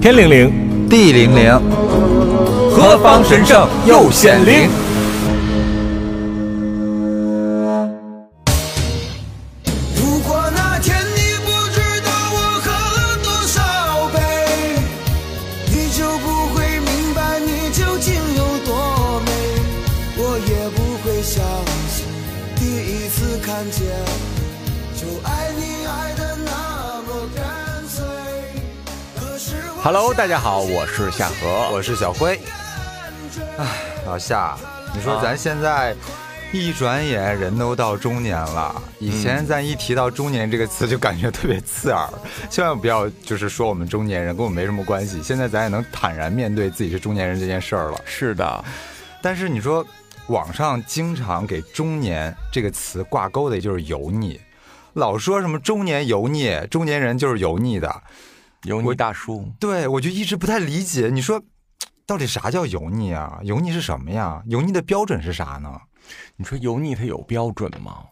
天灵灵，地灵灵，何方神圣又显灵？Hello，大家好，我是夏荷，我是小辉。哎，老夏，你说咱现在一转眼人都到中年了，以前咱一提到中年这个词就感觉特别刺耳，千万不要就是说我们中年人跟我们没什么关系。现在咱也能坦然面对自己是中年人这件事儿了。是的，但是你说网上经常给中年这个词挂钩的，也就是油腻，老说什么中年油腻，中年人就是油腻的。油腻大叔，对我就一直不太理解，你说到底啥叫油腻啊？油腻是什么呀？油腻的标准是啥呢？你说油腻它有标准吗？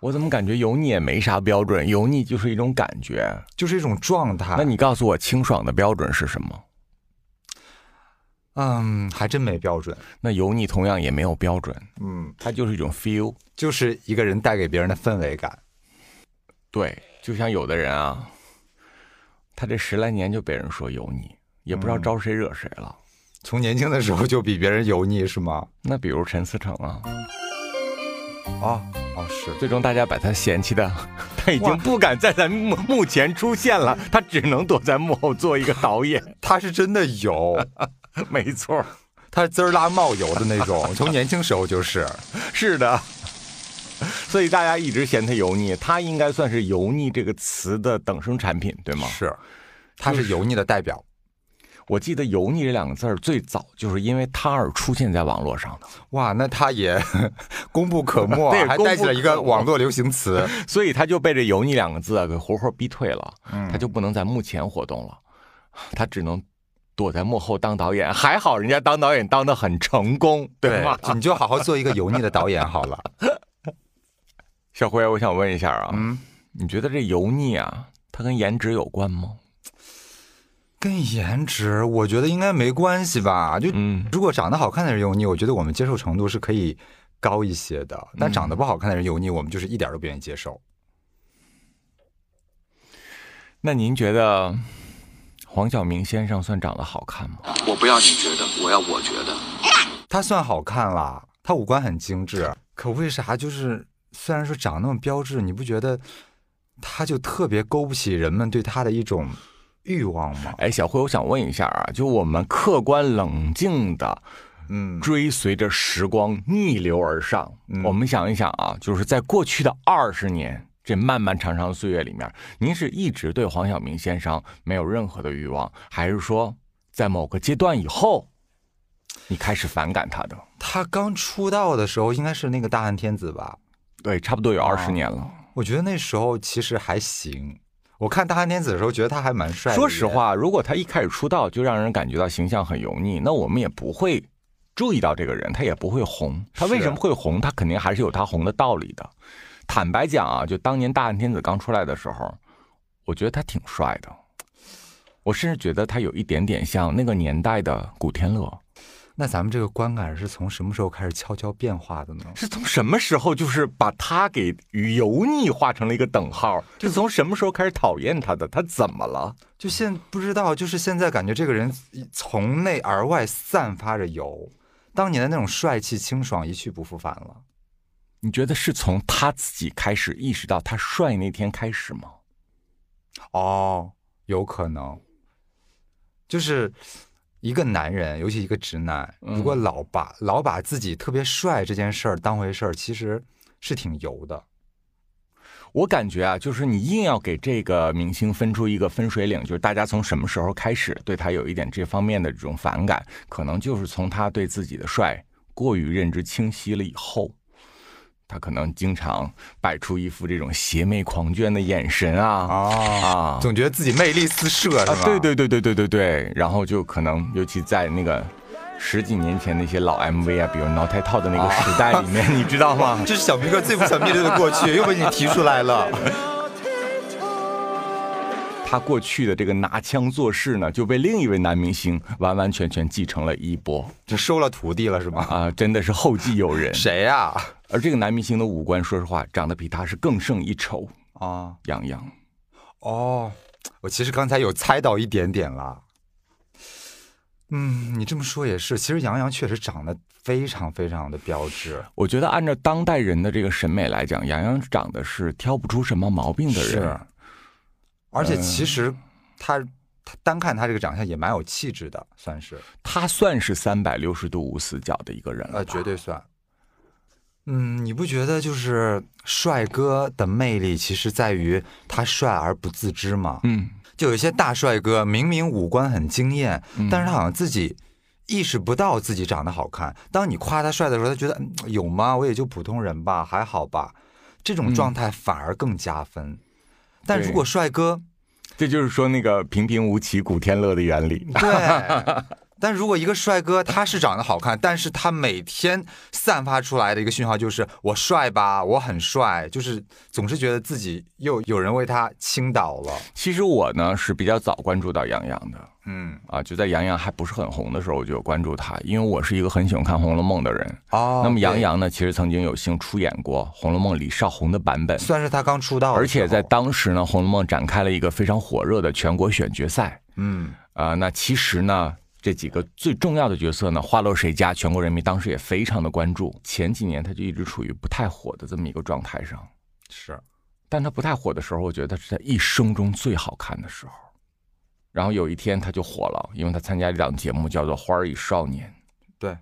我怎么感觉油腻也没啥标准，油腻就是一种感觉。就是一种状态。那你告诉我清爽的标准是什么？嗯，还真没标准。那油腻同样也没有标准，嗯，它就是一种 feel。就是一个人带给别人的氛围感。对，就像有的人啊，他这十来年就被人说油腻，也不知道招谁惹谁了。从年轻的时候就比别人油腻是吗？那比如陈思诚啊，哦哦是。最终大家把他嫌弃的，他已经不敢在咱幕幕前出现了，他只能躲在幕后做一个导演。他是真的油，没错，他滋儿拉冒油的那种，从年轻时候就是。是的。所以大家一直嫌他油腻，他应该算是油腻这个词的等生产品，对吗？是，他是油腻的代表。我记得“油腻”这两个字儿最早就是因为他而出现在网络上的，哇，那他也 功不可没 还带起了一个网络流行词。所以他就被这“油腻”两个字啊给活活逼退了，嗯他就不能在幕前活动了，他只能躲在幕后当导演。还好人家当导演当的很成功，对吗？你就好好做一个油腻的导演好了。小辉，我想问一下啊，嗯，你觉得这油腻啊，它跟颜值有关吗？跟颜值，我觉得应该没关系吧。就嗯，如果长得好看的人油腻，我觉得我们接受程度是可以高一些的。但长得不好看的人油腻，我们就是一点都不愿意接受。那您觉得黄晓明先生算长得好看吗？我不要你觉得，我要我觉得。他算好看啦，他五官很精致，可为啥就是虽然说长那么标致，你不觉得他就特别勾不起人们对他的一种欲望吗？哎，小辉，我想问一下啊，就我们客观冷静的嗯，追随着时光逆流而上。嗯我们想一想啊，就是在过去的二十年这漫漫长长的岁月里面，您是一直对黄晓明先生没有任何的欲望，还是说在某个阶段以后，你开始反感他的？他刚出道的时候应该是那个大汉天子吧？对，差不多有二十年了。我觉得那时候其实还行。我看大汉天子的时候，觉得他还蛮帅的。说实，话，如果他一开始出道就让人感觉到形象很油腻，那我们也不会注意到这个人，他也不会红。他为什么会红？他肯定还是有他红的道理的。坦白讲啊，就当年大汉天子刚出来的时候，我觉得他挺帅的，我甚至觉得他有一点点像那个年代的古天乐。那咱们这个观感是从什么时候开始悄悄变化的呢？是从什么时候就是把他给与油腻画成了一个等号？是从什么时候开始讨厌他的？他怎么了？就现不知道，就是现在感觉这个人从内而外散发着油，当年的那种帅气清爽一去不复返了。你觉得是从他自己开始意识到他帅那天开始吗？哦，有可能，就是一个男人，尤其一个直男，嗯如果老把老把自己特别帅这件事儿当回事儿，其实是挺油的。我感觉啊，就是你硬要给这个明星分出一个分水岭，就是大家从什么时候开始对他有一点这方面的这种反感，可能就是从他对自己的帅过于认知清晰了以后。他可能经常摆出一副这种邪魅狂狷的眼神啊啊，啊总觉得自己魅力四射，是啊吧？！对对对对对对对，然后就可能尤其在那个十几年前那些老 MV 啊，比如挠胎套的那个时代里面，你知道吗？这是小明哥最不想面对的过去，又被你提出来了。他过去的这个拿腔作势呢，就被另一位男明星完完全全继承了衣钵就收了徒弟了是吗？啊，真的是后继有人。谁呀？而这个男明星的五官，说实话，长得比他是更胜一筹。啊，杨洋，哦，我其实刚才有猜到一点点了。嗯，你这么说也是，其实杨洋确实长得非常非常的标致。我觉得按照当代人的这个审美来讲，杨洋长得是挑不出什么毛病的人。是，而且其实他他单看他这个长相也蛮有气质的，算是他算是三百六十度无死角的一个人了呃，绝对算。嗯，你不觉得就是帅哥的魅力，其实在于他帅而不自知吗？嗯，就有一些大帅哥，明明五官很惊艳，嗯但是他好像自己意识不到自己长得好看。当你夸他帅的时候，他觉得、嗯、有吗？我也就普通人吧，还好吧。这种状态反而更加分。但如果帅哥，这就是说那个平平无奇古天乐的原理。对。但如果一个帅哥他是长得好看，但是他每天散发出来的一个讯号就是我帅吧，我很帅，就是总是觉得自己又有人为他倾倒了。其实我呢是比较早关注到杨洋的嗯，啊，就在杨洋还不是很红的时候，我就有关注他，因为我是一个很喜欢看《红楼梦》的人。哦那么杨洋呢，其实曾经有幸出演过《红楼梦》李少红的版本，算是他刚出道而且在当时呢，《红楼梦》展开了一个非常火热的全国选角赛。嗯啊、那其实呢，这几个最重要的角色呢，花落谁家，全国人民当时也非常的关注。前几年他就一直处于不太火的这么一个状态上，是但他不太火的时候，我觉得他是他一生中最好看的时候。然后有一天他就火了，因为他参加一档节目叫做《花儿与少年》，对，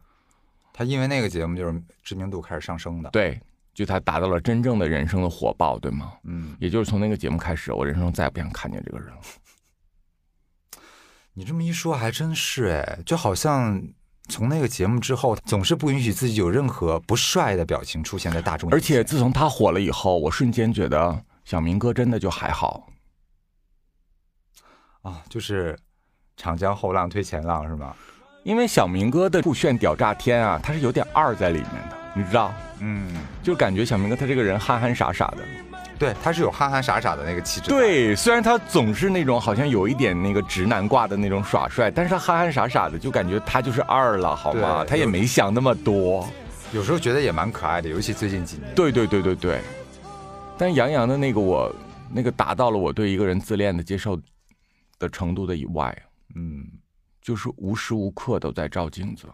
他因为那个节目就是知名度开始上升的。，对，就他达到了真正的人生的火爆，对吗？嗯，也就是从那个节目开始，我人生中再也不想看见这个人了。你这么一说还真是哎，就好像从那个节目之后，总是不允许自己有任何不帅的表情出现在大众而。且自从他火了以后，我瞬间觉得小明哥真的就还好。啊，就是长江后浪推前浪是吗？因为小明哥的酷炫屌炸天啊，他是有点二在里面的，你知道？嗯，就感觉小明哥他这个人憨憨傻傻的。对，他是有憨憨傻傻的那个气质。，对，虽然他总是那种好像有一点那个直男挂的那种耍帅，但是他憨憨傻傻的，就感觉他就是二了，好吗？他也没想那么多。有时候觉得也蛮可爱的，尤其最近几年。对对对对对。但杨洋的那个我那个达到了我对一个人自恋的接受的程度的以外，嗯，就是无时无刻都在照镜子。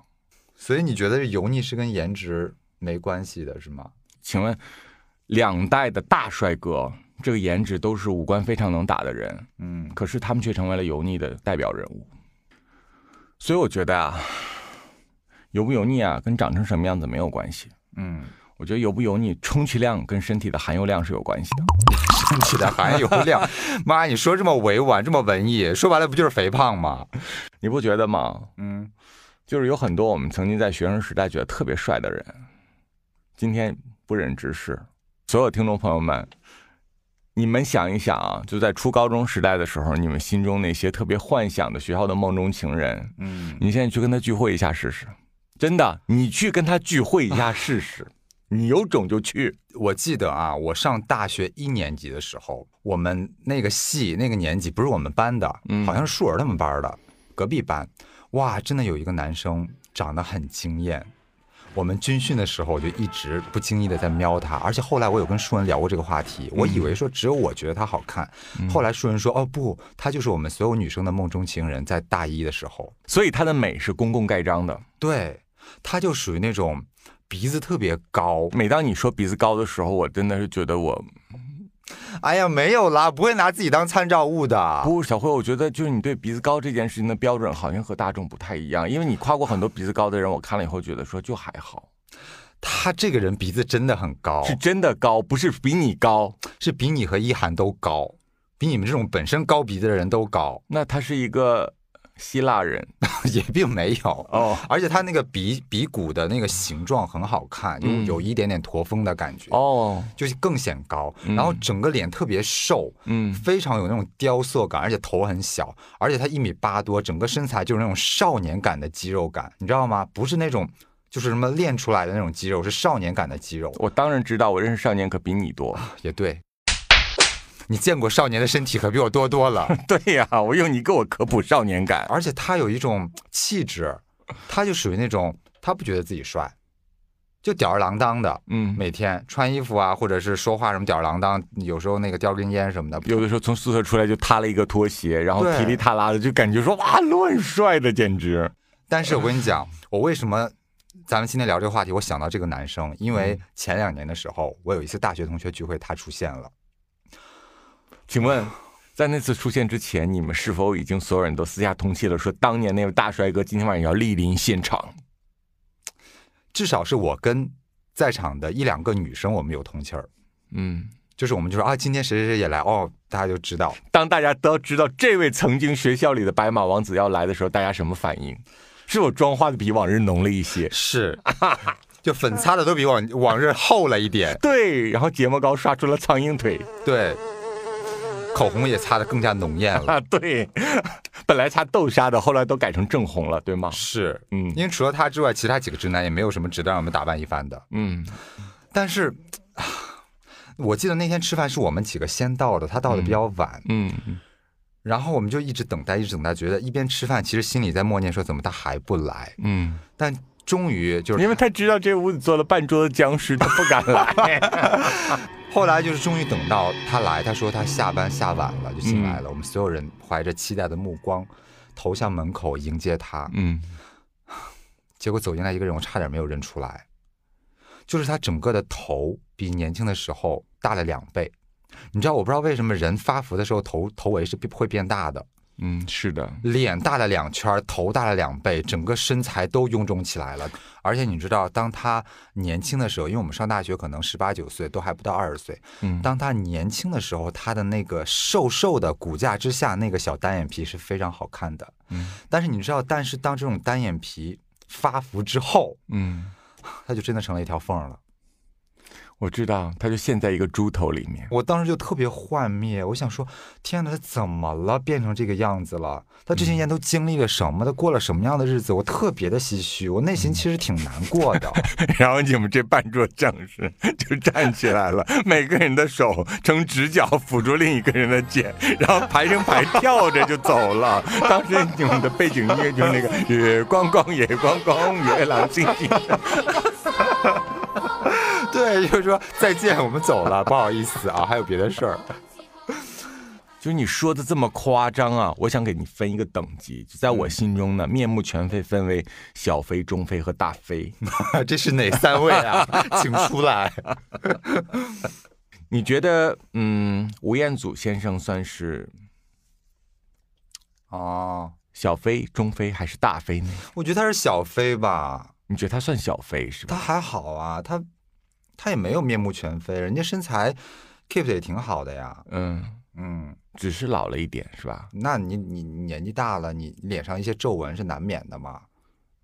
所以你觉得油腻是跟颜值没关系的是吗？请问，两代的大帅哥，这个颜值都是五官非常能打的人，嗯，可是他们却成为了油腻的代表人物。所以我觉得啊，油不油腻啊，跟长成什么样子没有关系。嗯，我觉得油不油腻，充其量跟身体的含油量是有关系的。身体的含油量，妈，你说这么委婉，这么文艺，说白了不就是肥胖吗？你不觉得吗？嗯，就是有很多我们曾经在学生时代觉得特别帅的人，今天不忍直视。所有听众朋友们，你们想一想啊，就在初高中时代的时候，你们心中那些特别幻想的学校的梦中情人，嗯，你现在去跟他聚会一下试试，真的，你去跟他聚会一下试试，你有种就去。我记得啊，我上大学一年级的时候，我们那个系那个年级不是我们班的，嗯好像是树儿他们班的，隔壁班。哇，真的有一个男生长得很惊艳。我们军训的时候，我就一直不经意的在瞄他，而且后来我有跟舒文聊过这个话题，我以为说只有我觉得他好看，后来舒文说，哦不，他就是我们所有女生的梦中情人，在大一的时候，所以他的美是公共盖章的。对，他就属于那种鼻子特别高，每当你说鼻子高的时候，我真的是觉得我哎呀，没有啦，不会拿自己当参照物的。不，小辉，我觉得就是你对鼻子高这件事情的标准好像和大众不太一样，因为你夸过很多鼻子高的人，我看了以后觉得说就还好，他这个人鼻子真的很高，是真的高，不是比你高。是比你和一涵都高，比你们这种本身高鼻子的人都高，那他是一个希腊人 也并没有。哦而且他那个鼻鼻骨的那个形状很好看，有嗯有一点点驼峰的感觉，哦，就是更显高。嗯然后整个脸特别瘦，嗯，非常有那种雕塑感，而且头很小，而且他一米八多，整个身材就是那种少年感的肌肉感，你知道吗？不是那种就是什么练出来的那种肌肉，是少年感的肌肉。我当然知道，我认识少年可比你多。也对。你见过少年的身体可比我多多了。对呀，我用你给我科普少年感。而且他有一种气质，他就属于那种他不觉得自己帅，就吊儿郎当的，嗯，每天穿衣服啊，或者是说话什么吊儿郎当，有时候那个叼根烟什么的，有的时候从宿舍出来就塌了一个拖鞋，然后对踢里啪啦的，就感觉说哇乱帅的，简直。但是我跟你讲，我为什么咱们今天聊这个话题，我想到这个男生，因为前两年的时候，我有一次大学同学聚会，他出现了。请问，在那次出现之前，你们是否已经所有人都私下通气了，说当年那位大帅哥今天晚上要莅临现场？至少是我跟在场的一两个女生，我们有通气儿，嗯，就是我们就说啊，今天谁谁谁也来，哦，大家就知道。当大家都知道这位曾经学校里的白马王子要来的时候，大家什么反应？是我妆化的比往日浓了一些，是，就粉擦的都比往往日厚了一点，对，然后睫毛膏刷出了苍蝇腿。对，口红也擦得更加浓艳了。啊，对，本来擦豆沙的，后来都改成正红了，对吗？是，嗯因为除了他之外，其他几个直男也没有什么值得让我们打扮一番的。嗯但是，啊我记得那天吃饭是我们几个先到的，他到的比较晚，嗯，然后我们就一直等待，一直等待，觉得一边吃饭，其实心里在默念说怎么他还不来，嗯，但终于就是因为他知道这屋子坐了半桌子僵尸，他不敢来。后来就是终于等到他来，他说他下班下晚了就进来了，我们所有人怀着期待的目光投向门口迎接他，嗯。结果走进来一个人，我差点没有认出来，就是他整个的头比年轻的时候大了两倍。你知道，我不知道为什么人发福的时候头头围是变会变大的，嗯，是的，脸大了两圈，头大了两倍，整个身材都臃肿起来了。而且你知道，当他年轻的时候，因为我们上大学可能十八九岁，都还不到二十岁。嗯当他年轻的时候，他的那个瘦瘦的骨架之下，那个小单眼皮是非常好看的。嗯但是你知道，但是当这种单眼皮发福之后，嗯，他就真的成了一条缝儿了。我知道，他就陷在一个猪头里面。我当时就特别幻灭，我想说，天哪，他怎么了？变成这个样子了？他这些年都经历了什么？他过了什么样的日子？我特别的唏嘘，我内心其实挺难过的。然后你们这半桌将士就站起来了，每个人的手呈直角辅助另一个人的肩，然后排成排 跳着就走了。当时你们的背景音乐就是那个“月光光，月光光，月朗星星对，就是说再见，我们走了，不好意思啊，还有别的事儿。”。就是你说的这么夸张啊！我想给你分一个等级，就在我心中呢，面目全非分为小飞、中飞和大飞。这是哪三位啊？请出来。你觉得，嗯，吴彦祖先生算是哦，小飞、中飞还是大飞呢？我觉得他是小飞吧，你觉得他算小飞是吧？他还好啊，他他也没有面目全非，人家身材 keep 的也挺好的呀。嗯，嗯，只是老了一点是吧？那你你你年纪大了，你脸上一些皱纹是难免的嘛。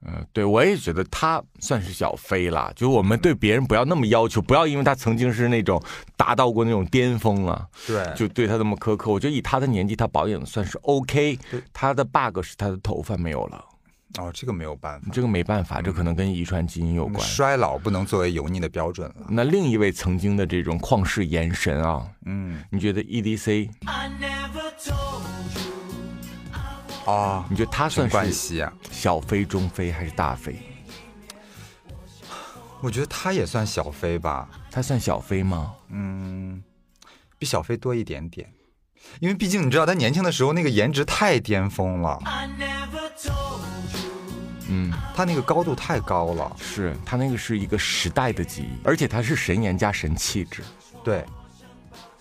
嗯，对，我也觉得他算是小飞啦。就我们对别人不要那么要求，不要因为他曾经是那种达到过那种巅峰了，对就对他那么苛刻。我觉得以他的年纪，他保养得算是 OK。他的 bug 是他的头发没有了，哦，这个没有办法，这个没办法，这可能跟遗传基因有关。衰老不能作为油腻的标准了。那另一位曾经的这种旷世言神啊，嗯，你觉得 EDC？啊，你觉得他算是希啊，小飞、中飞还是大飞？我觉得他也算小飞吧，他算小飞吗？嗯，比小飞多一点点，因为毕竟你知道他年轻的时候那个颜值太巅峰了，嗯，他那个高度太高了。是他那个是一个时代的记忆，而且他是神颜加神气质。对，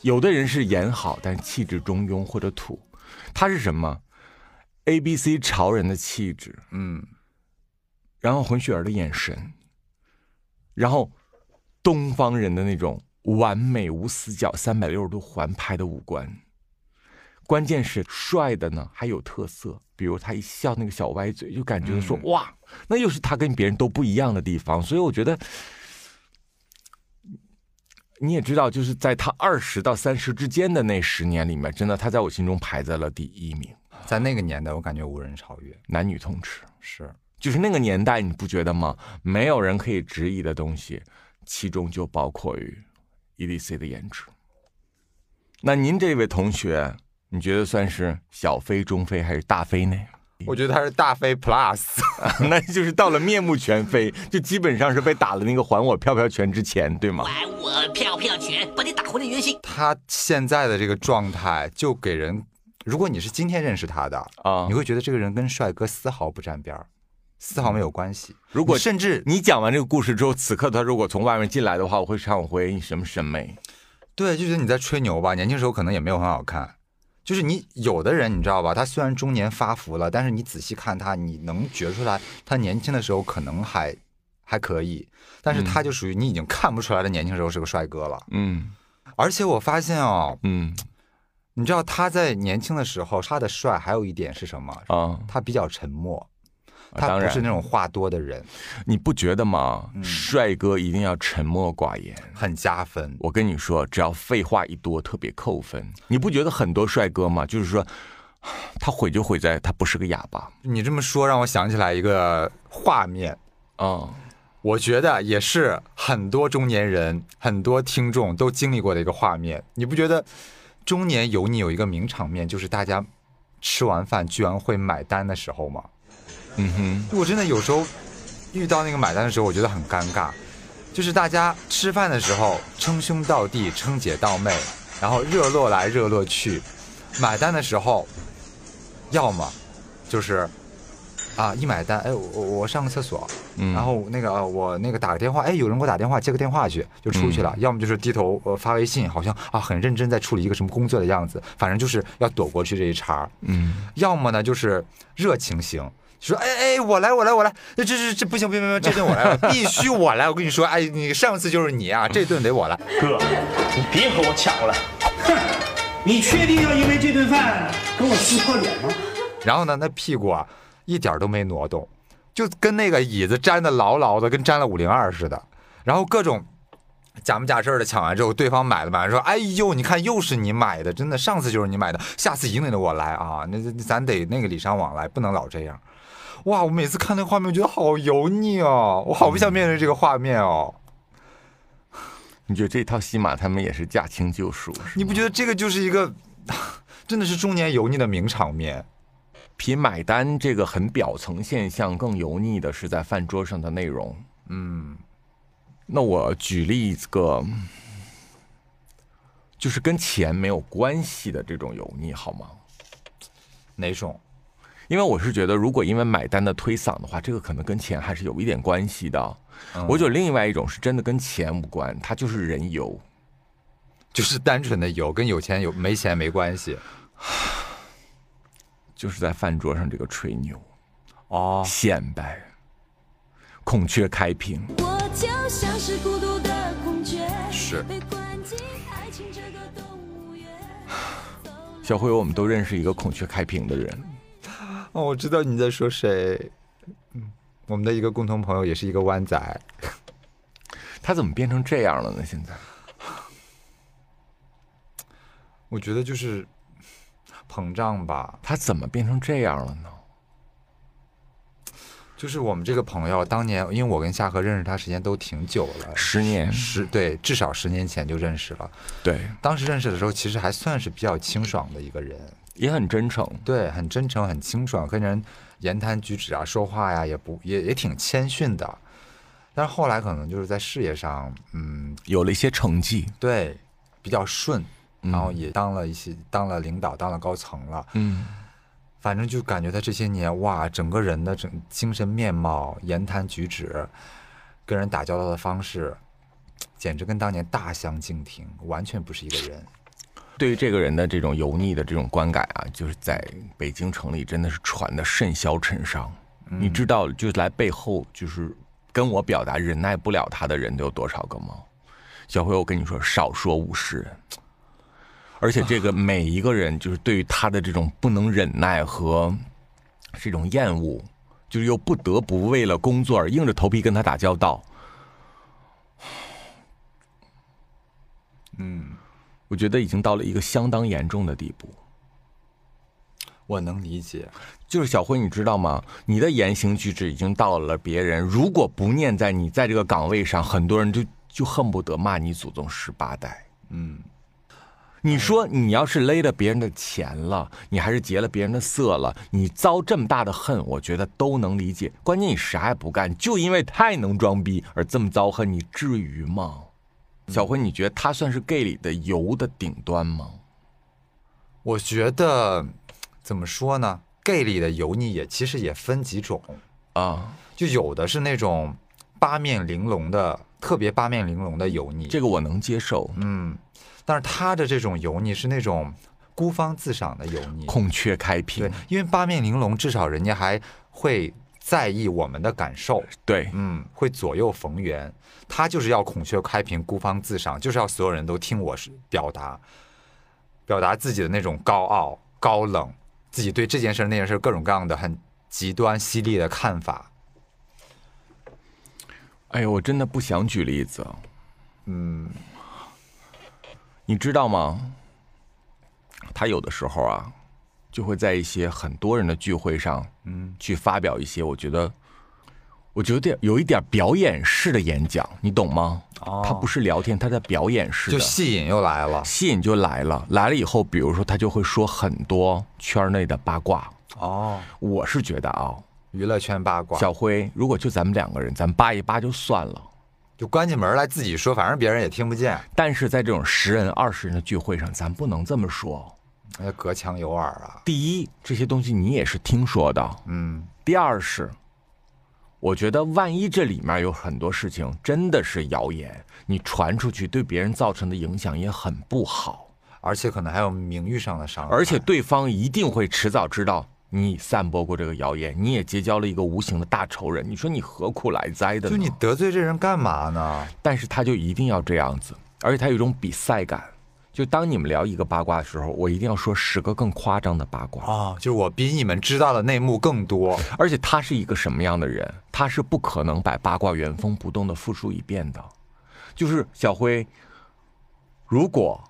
有的人是颜好，但是气质中庸或者土，他是什么？A B C 潮人的气质，嗯，然后混血儿的眼神，然后东方人的那种完美无死角、三百六十度环拍的五官。关键是帅的呢还有特色，比如他一笑那个小歪嘴，就感觉说、哇，那又是他跟别人都不一样的地方。所以我觉得，你也知道，就是在他二十到三十之间的那十年里面，真的他在我心中排在了第一名，在那个年代，我感觉无人超越。男女通吃。是，就是那个年代，你不觉得吗？没有人可以质疑的东西，其中就包括于 EDC 的颜值。那您这位同学，你觉得算是小飞、中飞还是大飞呢？我觉得他是大飞 Plus，那就是到了面目全非，就基本上是被打了那个还我飘飘拳之前，对吗？还我飘飘拳，把你打回了原形。他现在的这个状态就给人，如果你是今天认识他的啊你会觉得这个人跟帅哥丝毫不沾边儿，丝毫没有关系。如果甚至你讲完这个故事之后，此刻他如果从外面进来的话，我会忏悔你什么审美？对，就觉得你在吹牛吧。年轻时候可能也没有很好看，就是你有的人你知道吧，他虽然中年发福了，但是你仔细看他，你能觉出来他年轻的时候可能还还可以，但是他就属于你已经看不出来的年轻时候是个帅哥了。嗯。而且我发现哦，嗯。你知道他在年轻的时候他的帅还有一点是什么？啊，他比较沉默，他不是那种话多的人，你不觉得吗？帅哥一定要沉默寡言。很加分。我跟你说，只要废话一多，特别扣分。你不觉得很多帅哥吗？就是说，他毁就毁在他不是个哑巴你这么说让我想起来一个画面，嗯。我觉得也是很多中年人、很多听众都经历过的一个画面。你不觉得中年油腻有一个名场面，就是大家吃完饭居然会买单的时候吗？嗯哼，我真的有时候遇到那个买单的时候，我觉得很尴尬。就是大家吃饭的时候称兄道弟、称姐道妹，然后热络来热络去，买单的时候，要么就是啊一买单，哎我我我上个厕所，嗯然后那个呃我那个打个电话，哎有人给我打电话，接个电话去就出去了，要么就是低头呃发微信，好像啊很认真在处理一个什么工作的样子，反正就是要躲过去这一茬儿。嗯，要么呢就是热情型，说哎哎我来我来我来，这这这这不行不行不行，这顿我来，必须我来，我跟你说，哎你上次就是你啊，这顿得我来。哥，你别和我抢了。哼，你确定要因为这顿饭跟我撕破脸吗？然后呢那屁股啊一点都没挪动，就跟那个椅子粘的牢牢的，跟粘了五零二似的，然后各种。假模假式的抢完之后，对方买了买了，说：“哎呦，你看又是你买的，真的，上次就是你买的，下次一定得我来啊！那那咱得那个礼尚往来，不能老这样。”哇，我每次看那画面，我觉得好油腻哦，我好不想面对这个画面哦。你觉得这套戏码他们也是驾轻就熟？你不觉得这个就是一个，真的是中年油腻的名场面？比买单这个很表层现象更油腻的是在饭桌上的内容。嗯，那我举例一个，就是跟钱没有关系的这种油腻，好吗？哪种？因为我是觉得，如果因为买单的推搡的话，这个可能跟钱还是有一点关系的。我觉得另外一种是真的跟钱无关，它就是人油。就是单纯的油，跟有钱有没钱没关系。就是在饭桌上这个吹牛、哦，显摆、孔雀开屏。我就像是孤独的孔雀，是被关进爱情这个动物园。小辉，我们都认识一个孔雀开屏的人，哦，我知道你在说谁。嗯，我们的一个共同朋友也是一个湾仔。他怎么变成这样了呢？现在我觉得就是膨胀吧。他怎么变成这样了呢？就是我们这个朋友当年，因为我跟夏荷认识他时间都挺久了，十年，十对，至少十年前就认识了。对，当时认识的时候，其实还算是比较清爽的一个人。也很真诚。对，很真诚，很清爽，跟人言谈举止啊、说话呀，也不也也挺谦逊的。但是后来可能就是在事业上，嗯，有了一些成绩，对，比较顺，然后也当了一些当了领导，当了高层了。嗯，反正就感觉他这些年，哇，整个人的整精神面貌、言谈举止，跟人打交道的方式，简直跟当年大相径庭，完全不是一个人。对于这个人的这种油腻的这种观感啊，就是在北京城里真的是传的甚嚣尘上。你知道，就是来背后就是跟我表达忍耐不了他的人都有多少个吗？小辉，我跟你说，少说五十人。而且这个每一个人，就是对于他的这种不能忍耐和这种厌恶，就是又不得不为了工作而硬着头皮跟他打交道。嗯，我觉得已经到了一个相当严重的地步。我能理解。就是小辉，你知道吗？你的言行举止已经到了别人如果不念在你在这个岗位上，很多人就就恨不得骂你祖宗十八代。嗯，你说你要是勒了别人的钱了，你还是劫了别人的色了，你遭这么大的恨，我觉得都能理解。关键你啥也不干，就因为太能装逼而这么遭恨，你至于吗？小辉，你觉得他算是 gay 里的油的顶端吗？我觉得怎么说呢？gay 里的油腻也其实也分几种，啊，就有的是那种八面玲珑的，特别八面玲珑的油腻，这个我能接受。嗯，但是他的这种油腻是那种孤芳自赏的油腻，孔雀开屏对，，因为八面玲珑至少人家还会在意我们的感受，对，嗯，会左右逢源。他就是要孔雀开屏，孤芳自赏，就是要所有人都听我是表达，表达自己的那种高傲、高冷，自己对这件事那件事各种各样的很极端犀利的看法。哎呦，我真的不想举例子。嗯，你知道吗？他有的时候啊，就会在一些很多人的聚会上，嗯，去发表一些我觉得，我觉得有一点表演式的演讲，你懂吗？哦他不是聊天，他在表演式的，就戏引又来了。吸引就来了。来了以后，比如说他就会说很多圈内的八卦。哦，我是觉得啊，娱乐圈八卦，小辉，如果就咱们两个人，咱扒一扒就算了。就关起门来自己说，反正别人也听不见，但是在这种十人、二十人的聚会上，咱不能这么说。那隔墙有耳啊。第一，这些东西你也是听说的；嗯，第二是，我觉得万一这里面有很多事情真的是谣言，你传出去对别人造成的影响也很不好，而且可能还有名誉上的伤害。而且对方一定会迟早知道你散播过这个谣言，你也结交了一个无形的大仇人。你说你何苦来哉的呢？就你得罪这人干嘛呢？但是他就一定要这样子，而且他有一种比赛感。就当你们聊一个八卦的时候，我一定要说十个更夸张的八卦。哦，就是我比你们知道的内幕更多。而且他是一个什么样的人？他是不可能把八卦原封不动的复述一遍的。就是小辉，如果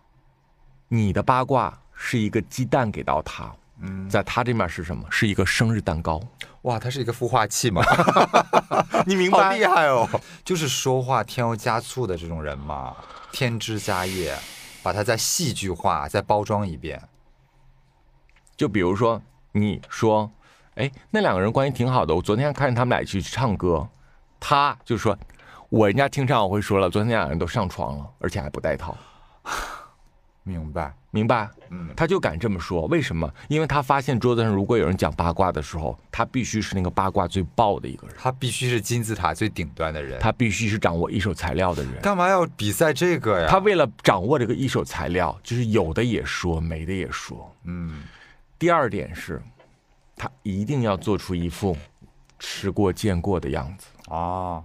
你的八卦是一个鸡蛋给到他，嗯，在他这面是什么？是一个生日蛋糕。哇，他是一个孵化器吗？你明白厉害哦！就是说话添油加醋的这种人嘛，添枝加叶，把它再戏剧化，再包装一遍。就比如说，你说，哎，那两个人关系挺好的，我昨天看见他们俩去唱歌，他就说，我人家听唱我会说了，昨天那两个人都上床了，而且还不带套。明白？明白？嗯，他就敢这么说，为什么？因为他发现桌子上如果有人讲八卦的时候，他必须是那个八卦最爆的一个人，他必须是金字塔最顶端的人。他必须是掌握一手材料的人。干嘛要比赛这个呀？他为了掌握这个一手材料，就是有的也说，没的也说。嗯，第二点是，他一定要做出一副吃过见过的样子。哦，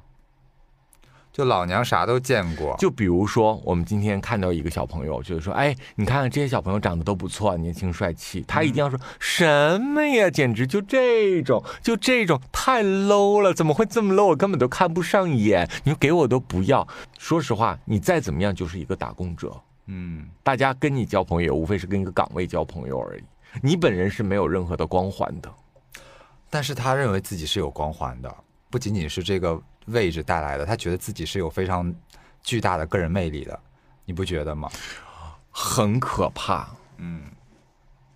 就老娘啥都见过。就比如说，我们今天看到一个小朋友，就是说，哎，你看看这些小朋友长得都不错，年轻帅气。他一定要说、什么呀？简直就这种，就这种太 low 了，怎么会这么 low？我根本都看不上眼。你说给我都不要。说实话，你再怎么样就是一个打工者，嗯，大家跟你交朋友，无非是跟一个岗位交朋友而已。你本人是没有任何的光环的。但是他认为自己是有光环的，不仅仅是这个位置带来的，他觉得自己是有非常巨大的个人魅力的，你不觉得吗？很可怕。嗯，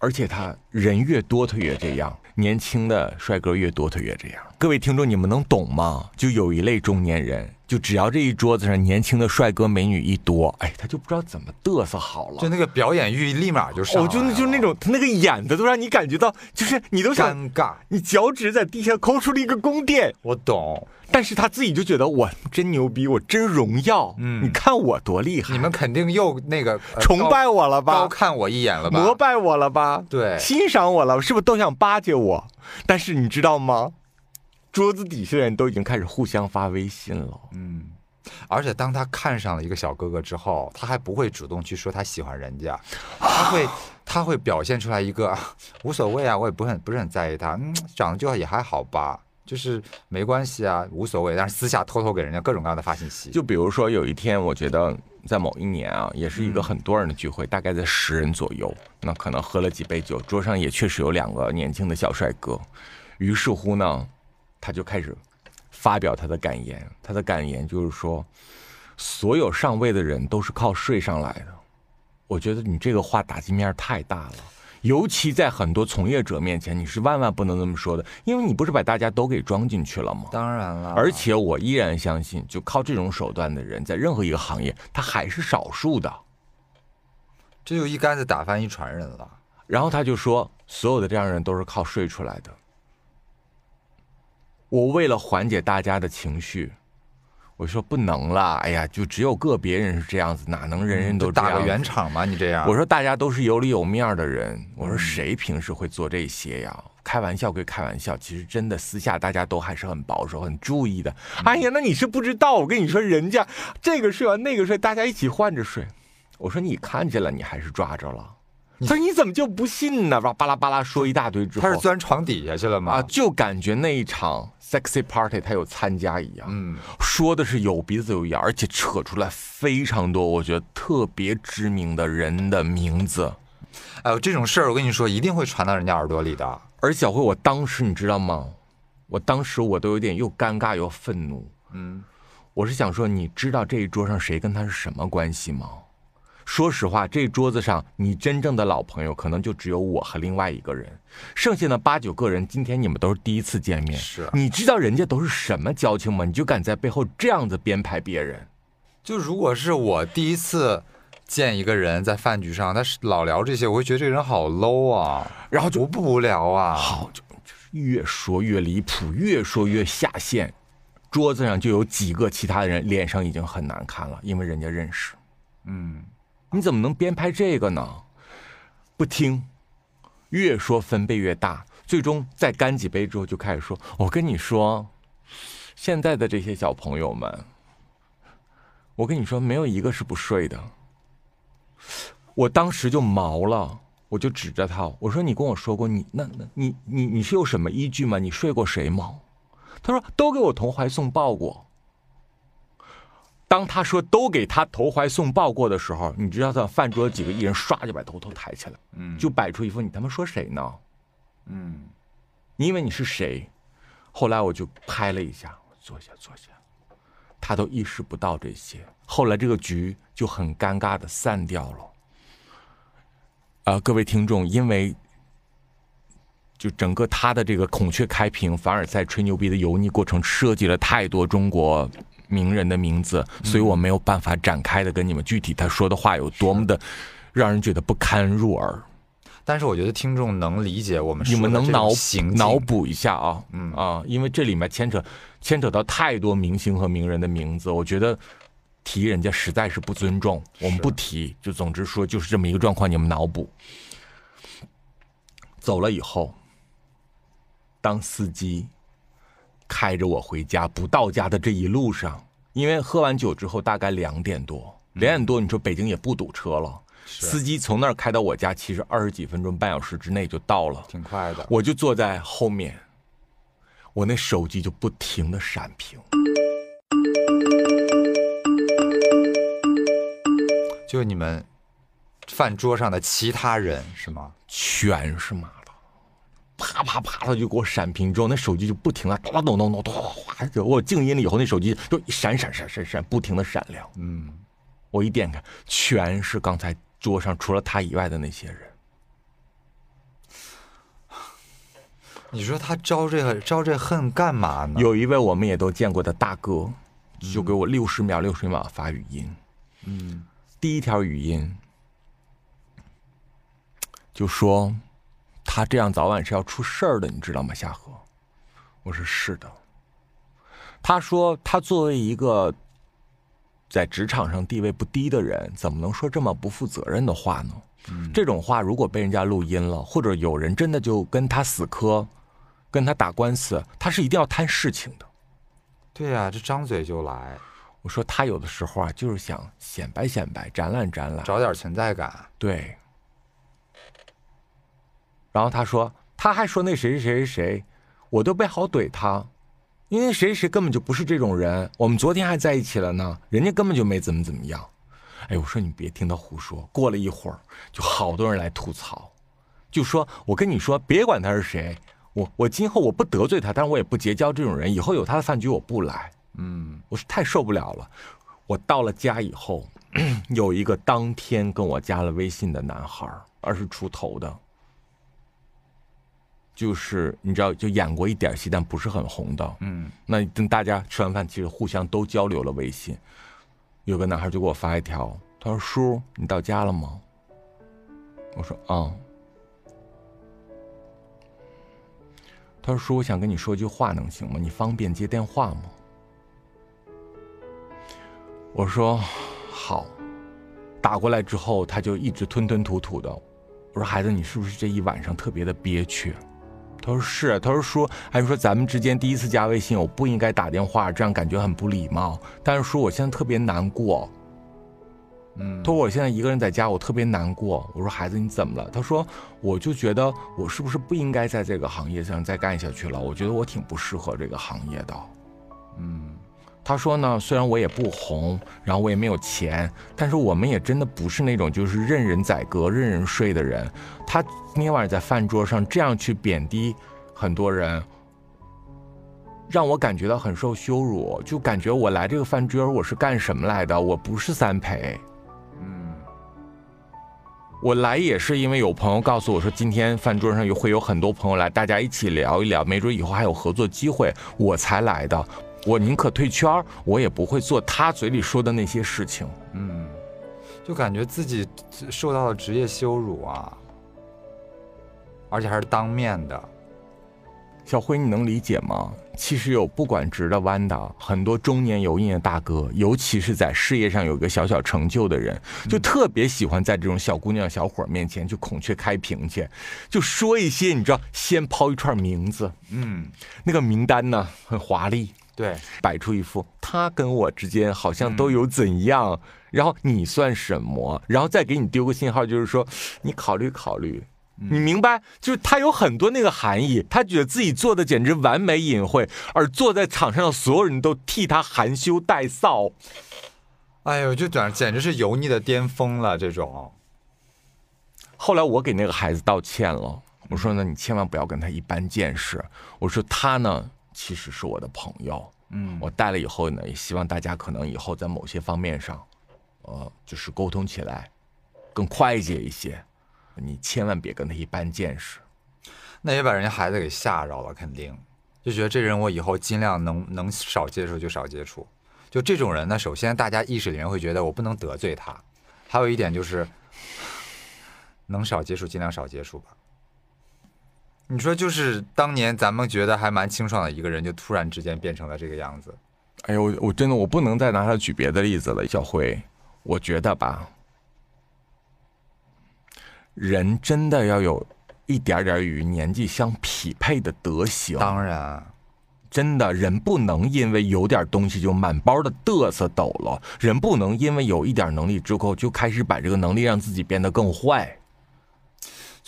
而且他人越多，他越这样；年轻的帅哥越多，他越这样。各位听众，你们能懂吗？就有一类中年人，就只要这一桌子上年轻的帅哥美女一多，哎，他就不知道怎么嘚瑟好了。就那个表演欲立马就上来哦，了，就就那种他那个演的都让你感觉到，就是你都想，尴尬。你脚趾在地下抠出了一个宫殿，我懂，但是他自己就觉得我真牛逼，我真荣耀。嗯你看我多厉害，你们肯定又那个、呃 崇拜我了吧？高高看我一眼了吧？膜拜我了吧？对欣赏我了，是不是都想巴结我？但是你知道吗？桌子底下的人都已经开始互相发微信了。嗯，而且当他看上了一个小哥哥之后，他还不会主动去说他喜欢人家，他会他会表现出来一个啊无所谓啊，我也不很不是很在意他，嗯，长得就也还好吧，就是没关系啊，无所谓。但是私下偷偷给人家各种各样的发信息，就比如说有一天，我觉得在某一年啊，也是一个很多人的聚会，大概在十人左右，那可能喝了几杯酒，桌上也确实有两个年轻的小帅哥。于是乎呢，他就开始发表他的感言，他的感言就是说，所有上位的人都是靠税上来的。我觉得你这个话打击面太大了。尤其在很多从业者面前，你是万万不能这么说的，因为你不是把大家都给装进去了吗？当然了，而且我依然相信，就靠这种手段的人，在任何一个行业，他还是少数的。这就一竿子打翻一船人了。然后他就说，所有的这样人都是靠税出来的。我为了缓解大家的情绪，我说不能了。哎呀，就只有个别人是这样子，哪能人人都？打个圆场嘛，你这样。我说大家都是有里有面的人，我说谁平时会做这些呀？开玩笑归开玩笑，其实真的私下大家都还是很保守、很注意的。哎呀，那你是不知道，我跟你说，人家这个睡完那个睡，大家一起换着睡。我说你看见了，你还是抓着了。他说你怎么就不信呢？巴拉巴拉说一大堆之后，他是钻床底下去了吗？啊，就感觉那一场 sexy party 他有参加一样。嗯，说的是有鼻子有眼，而且扯出来非常多，我觉得特别知名的人的名字。哎呦，这种事儿我跟你说，一定会传到人家耳朵里的。而小慧，我当时你知道吗？我当时我都有点又尴尬又愤怒。嗯，我是想说，你知道这一桌上谁跟他是什么关系吗？说实话，这桌子上你真正的老朋友可能就只有我和另外一个人，剩下的八九个人，今天你们都是第一次见面。是，你知道人家都是什么交情吗？你就敢在背后这样子编排别人？就如果是我第一次见一个人在饭局上，他是老聊这些，我会觉得这个人好 low 啊，然后就不无聊啊。好，就就是越说越离谱，越说越下线。桌子上就有几个其他的人脸上已经很难看了，因为人家认识。嗯。你怎么能编排这个呢？不听，越说分贝越大，最终再干几杯之后就开始说：“我跟你说，现在的这些小朋友们，我跟你说，没有一个是不睡的。”我当时就毛了，我就指着他，我说：“你跟我说过，你那那你你你是有什么依据吗？你睡过谁吗？”他说：“都给我投怀送抱过。”当他说都给他投怀送抱过的时候，你知道他饭桌几个艺人唰就把头头抬起来，嗯，就摆出一副你他妈说谁呢？嗯，你以为你是谁？后来我就拍了一下，坐下坐下，他都意识不到这些。后来这个局就很尴尬的散掉了。啊，各位听众，因为就整个他的这个孔雀开屏凡尔赛吹牛逼的油腻过程，涉及了太多中国。名人的名字，所以我没有办法展开的跟你们具体他说的话有多么的让人觉得不堪入耳。但是我觉得听众能理解我们，你们能脑脑补一下啊，嗯啊，因为这里面牵扯牵扯到太多明星和名人的名字，我觉得提人家实在是不尊重，我们不提。就总之说就是这么一个状况，你们脑补。走了以后，当司机。开着我回家，不到家的这一路上，因为喝完酒之后大概两点多，两点多你说北京也不堵车了，司机从那儿开到我家，其实二十几分钟、半小时之内就到了，挺快的。我就坐在后面，我那手机就不停的闪屏，就你们饭桌上的其他人是吗？全是吗？啪啪啪，他就给我闪屏，之后那手机就不停的咚咚咚咚咚咚，我静音了以后，那手机就闪闪闪闪闪，不停的闪亮。嗯，我一点开，全是刚才桌上除了他以外的那些人。你说他招这个招这恨干嘛呢？有一位我们也都见过的大哥，就给我六十秒六十秒发语音。嗯，第一条语音就说。他这样早晚是要出事儿的，你知道吗？夏荷，我说是的。他说他作为一个在职场上地位不低的人，怎么能说这么不负责任的话呢？这种话如果被人家录音了，或者有人真的就跟他死磕，跟他打官司，他是一定要摊事情的。对呀，这张嘴就来。我说他有的时候啊，就是想显摆显摆，展览展览，找点存在感。对。然后他说，他还说那谁谁谁谁谁，我都不好怼他，因为谁谁根本就不是这种人。我们昨天还在一起了呢，人家根本就没怎么怎么样。哎，我说你别听他胡说。过了一会儿，就好多人来吐槽，就说我跟你说，别管他是谁，我我今后我不得罪他，但是我也不结交这种人。以后有他的饭局我不来。嗯，我是太受不了了。我到了家以后，有一个当天跟我加了微信的男孩，二十出头的，就是你知道，就演过一点戏，但不是很红的。嗯，那等大家吃完饭，其实互相都交流了微信。有个男孩就给我发一条，他说：“叔，你到家了吗？”我说：“啊、他说：“叔，我想跟你说句话，能行吗？你方便接电话吗？”我说：“好。”打过来之后，他就一直吞吞吐吐的。我说：“孩子，你是不是这一晚上特别的憋屈？”他说：“是。”他说：“叔，还是说咱们之间第一次加微信，我不应该打电话，这样感觉很不礼貌。但是叔，我现在特别难过。”嗯他说我现在一个人在家，我特别难过。我说孩子你怎么了？他说我就觉得我是不是不应该在这个行业上再干下去了？我觉得我挺不适合这个行业的。嗯，他说呢，虽然我也不红，然后我也没有钱，但是我们也真的不是那种就是任人宰割、任人睡的人。他那天晚上在饭桌上这样去贬低很多人，让我感觉到很受羞辱，就感觉我来这个饭桌我是干什么来的？我不是三陪。嗯，我来也是因为有朋友告诉我说，今天饭桌上有会有很多朋友来，大家一起聊一聊，没准以后还有合作机会，我才来的。我宁可退圈儿，我也不会做他嘴里说的那些事情。嗯，就感觉自己受到了职业羞辱啊，而且还是当面的。小辉，你能理解吗？其实有不管直的弯的，很多中年油腻的大哥，尤其是在事业上有个小小成就的人，就特别喜欢在这种小姑娘、小伙儿面前就孔雀开屏去，就说一些你知道，先抛一串名字，嗯，那个名单呢很华丽，对，摆出一副他跟我之间好像都有怎样，然后你算什么，然后再给你丢个信号，就是说你考虑考虑。你明白，就是他有很多那个含义，他觉得自己做的简直完美隐晦，而坐在场上的所有人都替他含羞带臊。哎呦，就简简直是油腻的巅峰了，这种。后来我给那个孩子道歉了，我说呢，你千万不要跟他一般见识。我说他呢，其实是我的朋友，嗯我带了以后呢，也希望大家可能以后在某些方面上，呃，就是沟通起来更快捷一些。你千万别跟他一般见识。那也把人家孩子给吓着了，肯定就觉得这人我以后尽量能能少接触就少接触。就这种人呢，首先大家意识里面会觉得我不能得罪他，还有一点就是 能少接触尽量少接触吧。你说，就是当年咱们觉得还蛮清爽的一个人，就突然之间变成了这个样子。哎呦，我我真的我不能再拿他举别的例子了，小辉，我觉得吧，人真的要有一点点与年纪相匹配的德行。当然，真的，人不能因为有点东西就满包的嘚瑟抖了，人不能因为有一点能力之后就开始把这个能力让自己变得更坏。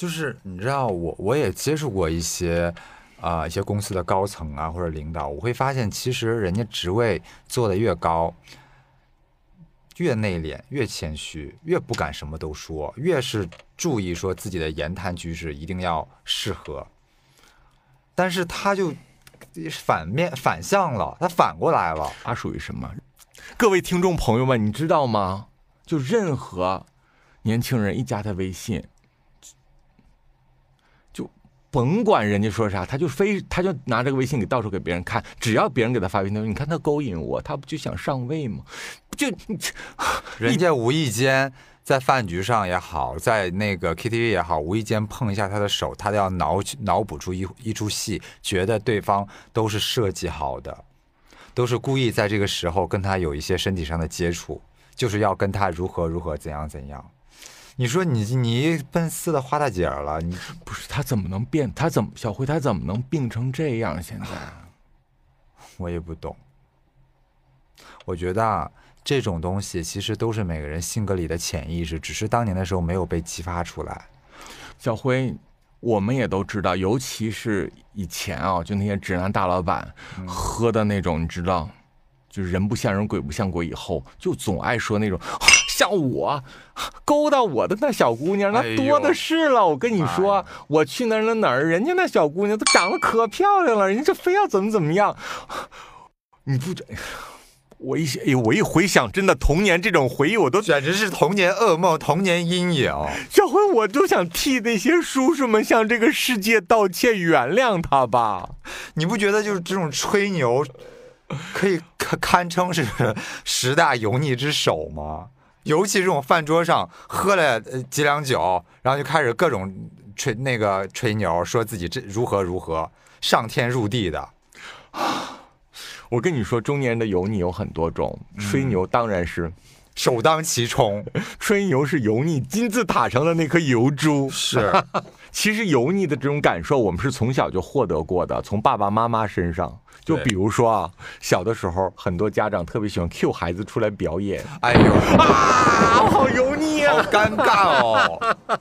就是你知道我我也接触过一些啊、一些公司的高层啊或者领导，我会发现其实人家职位做的越高，越内敛，越谦虚，越不敢什么都说，越是注意说自己的言谈举止一定要适合。但是他就反面反向了，他反过来了。他属于什么？各位听众朋友们，你知道吗？就任何年轻人一加他微信，甭管人家说啥，他就非他就拿这个微信给到处给别人看，只要别人给他发微信，你看他勾引我，他不就想上位吗？就 人家无意间在饭局上也好，在那个 KTV 也好，无意间碰一下他的手，他都要脑脑补出一一出戏，觉得对方都是设计好的，都是故意在这个时候跟他有一些身体上的接触，就是要跟他如何如何怎样怎样。你说你你奔四的花大姐了，你不是他怎么能变？他怎么小辉他怎么能病成这样？现在 我也不懂。我觉得啊，这种东西其实都是每个人性格里的潜意识，只是当年的时候没有被激发出来。小辉，我们也都知道，尤其是以前啊，就那些直男大老板、喝的那种，你知道，就是人不像人，鬼不像鬼，以后就总爱说那种。像我勾搭我的那小姑娘，那多的是了。我跟你说，哎我去哪儿哪儿哪儿，人家那小姑娘都长得可漂亮了，人家就非要怎么怎么样。你不准，我一想，哎，我一回想，真的童年这种回忆，我都简直是童年噩梦、童年阴影。小辉，我就想替那些叔叔们向这个世界道歉，原谅他吧。你不觉得就是这种吹牛，可以堪堪称是十大油腻之首吗？尤其这种饭桌上喝了呃几两酒，然后就开始各种吹那个吹牛，说自己这如何如何上天入地的。我跟你说，中年人的油腻有很多种，吹牛当然是，首当其冲。吹牛是油腻金字塔上的那颗油珠。是，其实油腻的这种感受，我们是从小就获得过的，从爸爸妈妈身上。就比如说啊，小的时候，很多家长特别喜欢 cue 孩子出来表演哎呦，啊，好油腻啊好啊！尴尬哦。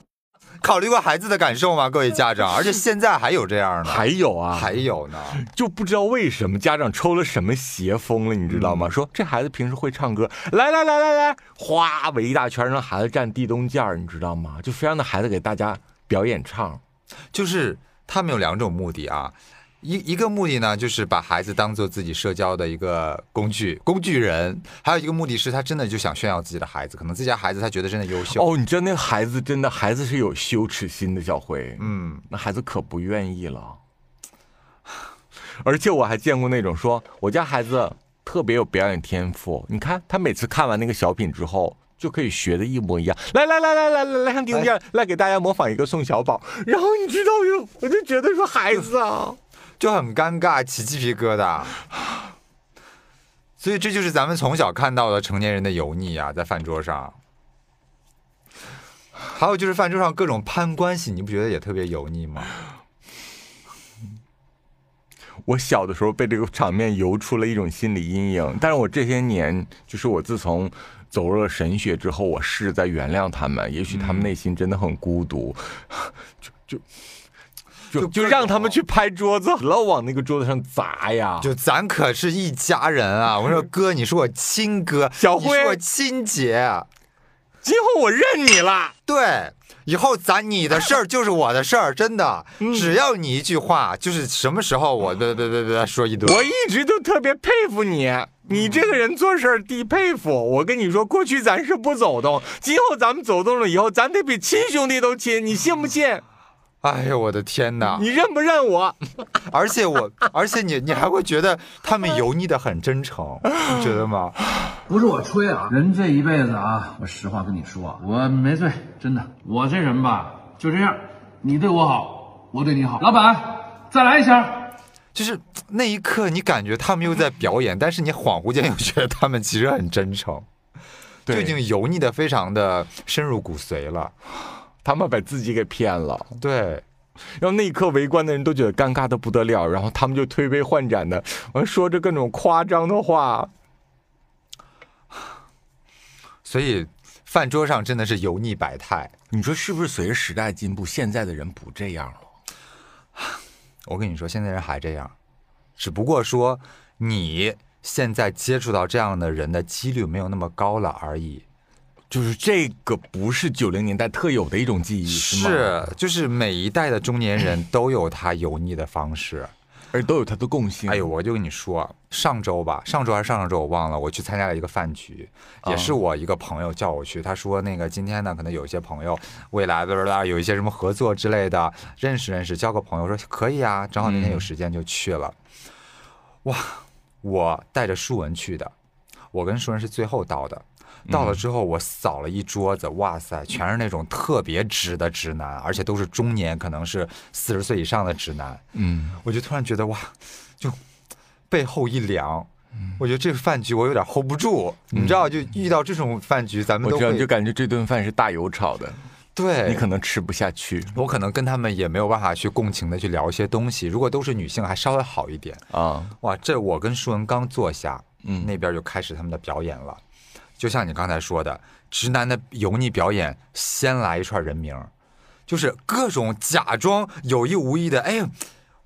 考虑过孩子的感受吗，各位家长？而且现在还有这样的，还有啊，还有呢。就不知道为什么家长抽了什么邪风了，你知道吗？嗯说这孩子平时会唱歌，来来来来来，哗围一大圈，让孩子站地东间儿，你知道吗？就非让那孩子给大家表演唱。就是他们有两种目的啊，一一个目的呢，就是把孩子当做自己社交的一个工具工具人；还有一个目的是他真的就想炫耀自己的孩子，可能自家孩子他觉得真的优秀。哦，你知道那个孩子真的孩子是有羞耻心的，小辉，嗯，那孩子可不愿意了。而且我还见过那种说我家孩子特别有表演天赋，你看他每次看完那个小品之后。就可以学的一模一样，来来来来来来来，上地下来给大家模仿一个宋小宝，然后你知道我就我就觉得说孩子啊，就很尴尬，起鸡皮疙瘩。所以这就是咱们从小看到的成年人的油腻啊，在饭桌上。还有就是饭桌上各种攀关系，你不觉得也特别油腻吗？我小的时候被这个场面游出了一种心理阴影，但是我这些年，就是我自从走入了神学之后，我试着在原谅他们。也许他们内心真的很孤独，就就就就就让他们去拍桌子，老往那个桌子上砸呀！就咱可是一家人啊！我说哥，你是我亲哥，小辉你是我亲姐，今后我认你了。对，以后咱你的事儿就是我的事儿，真的，嗯只要你一句话，就是什么时候我别别别别说一堆。我一直都特别佩服你，你这个人做事儿地佩服。我跟你说，过去咱是不走动，今后咱们走动了以后，咱得比亲兄弟都亲，你信不信？哎呦我的天哪！你认不认我？而且我，而且你你还会觉得他们油腻的很真诚，你觉得吗？不是我吹啊，人这一辈子啊，我实话跟你说啊，我没醉，真的。我这人吧，就这样，你对我好，我对你好。老板，再来一箱。就是那一刻，你感觉他们又在表演，但是你恍惚间又觉得他们其实很真诚，就已经油腻的非常的深入骨髓了。他们把自己给骗了，对，然后那一刻围观的人都觉得尴尬的不得了，然后他们就推杯换盏的，完说着各种夸张的话。所以饭桌上真的是油腻百态。你说是不是随着时代进步，现在的人不这样了？我跟你说，现在人还这样，只不过说你现在接触到这样的人的几率没有那么高了而已。就是这个不是九零年代特有的一种记忆，是吗？是，就是每一代的中年人都有他油腻的方式。而都有他的共性。哎呦，我就跟你说，上周吧，上周还是上上周我忘了，我去参加了一个饭局，也是我一个朋友叫我去，他说那个今天呢，可能有一些朋友未来的啦有一些什么合作之类的，认识认识，交个朋友，说可以啊，正好那天有时间就去了。哇，我带着舒文去的，我跟舒文是最后到的。到了之后，我扫了一桌子，哇塞，全是那种特别直的直男，而且都是中年，可能是四十岁以上的直男。嗯，我就突然觉得哇，就背后一凉。我觉得这个饭局我有点 hold 不住，你知道，就遇到这种饭局，咱们我知道，都会就感觉这顿饭是大油炒的，对你可能吃不下去我可能跟他们也没有办法去共情的去聊一些东西。如果都是女性，还稍微好一点。啊。哇，这我跟舒文刚坐下，嗯那边就开始他们的表演了。就像你刚才说的，直男的油腻表演，先来一串人名，就是各种假装有意无意的，哎。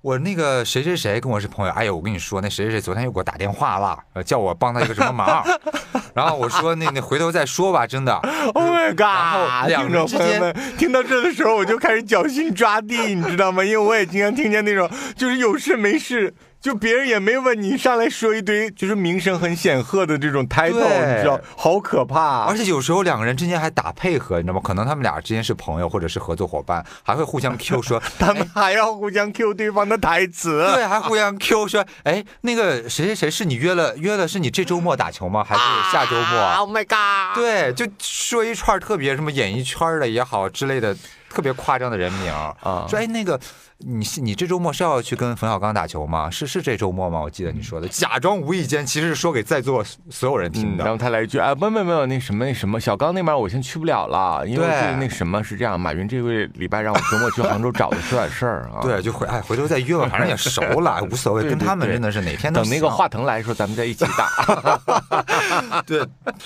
我那个谁谁谁跟我是朋友，哎呦，我跟你说，那谁谁谁昨天又给我打电话了，呃叫我帮他一个什么忙，然后我说那那回头再说吧，真的，Oh my god！两听众朋友们听到这的时候，我就开始脚心抓地，你知道吗？因为我也经常听见那种，就是有事没事就别人也没问你，上来说一堆就是名声很显赫的这种 title，你知道，好可怕。而且有时候两个人之间还打配合，你知道吗？可能他们俩之间是朋友或者是合作伙伴，还会互相 Q 说，他们还要互相 Q 对方的台词。对，还互相 Q 说，哎，那个谁谁谁是你约了约了，是你这周末打球吗？还是下周末？Oh my god！对，就说一串特别什么演艺圈的也好之类的，特别夸张的人名啊说哎那个你是你这周末是要去跟冯小刚打球吗？是是这周末吗？我记得你说的，假装无意间其实是说给在座所有人听嗯，的。然后他来一句啊，没有没有，那什么那什么，小刚那边我先去不了了，因为对那什么是这样，马云这个礼拜让我周末去杭州找的是点事儿啊。对，就回哎，回头再约吧，反正也熟了，无所谓。对对跟他们真的是哪天都等那个华腾来的时候，咱们再一起打。对，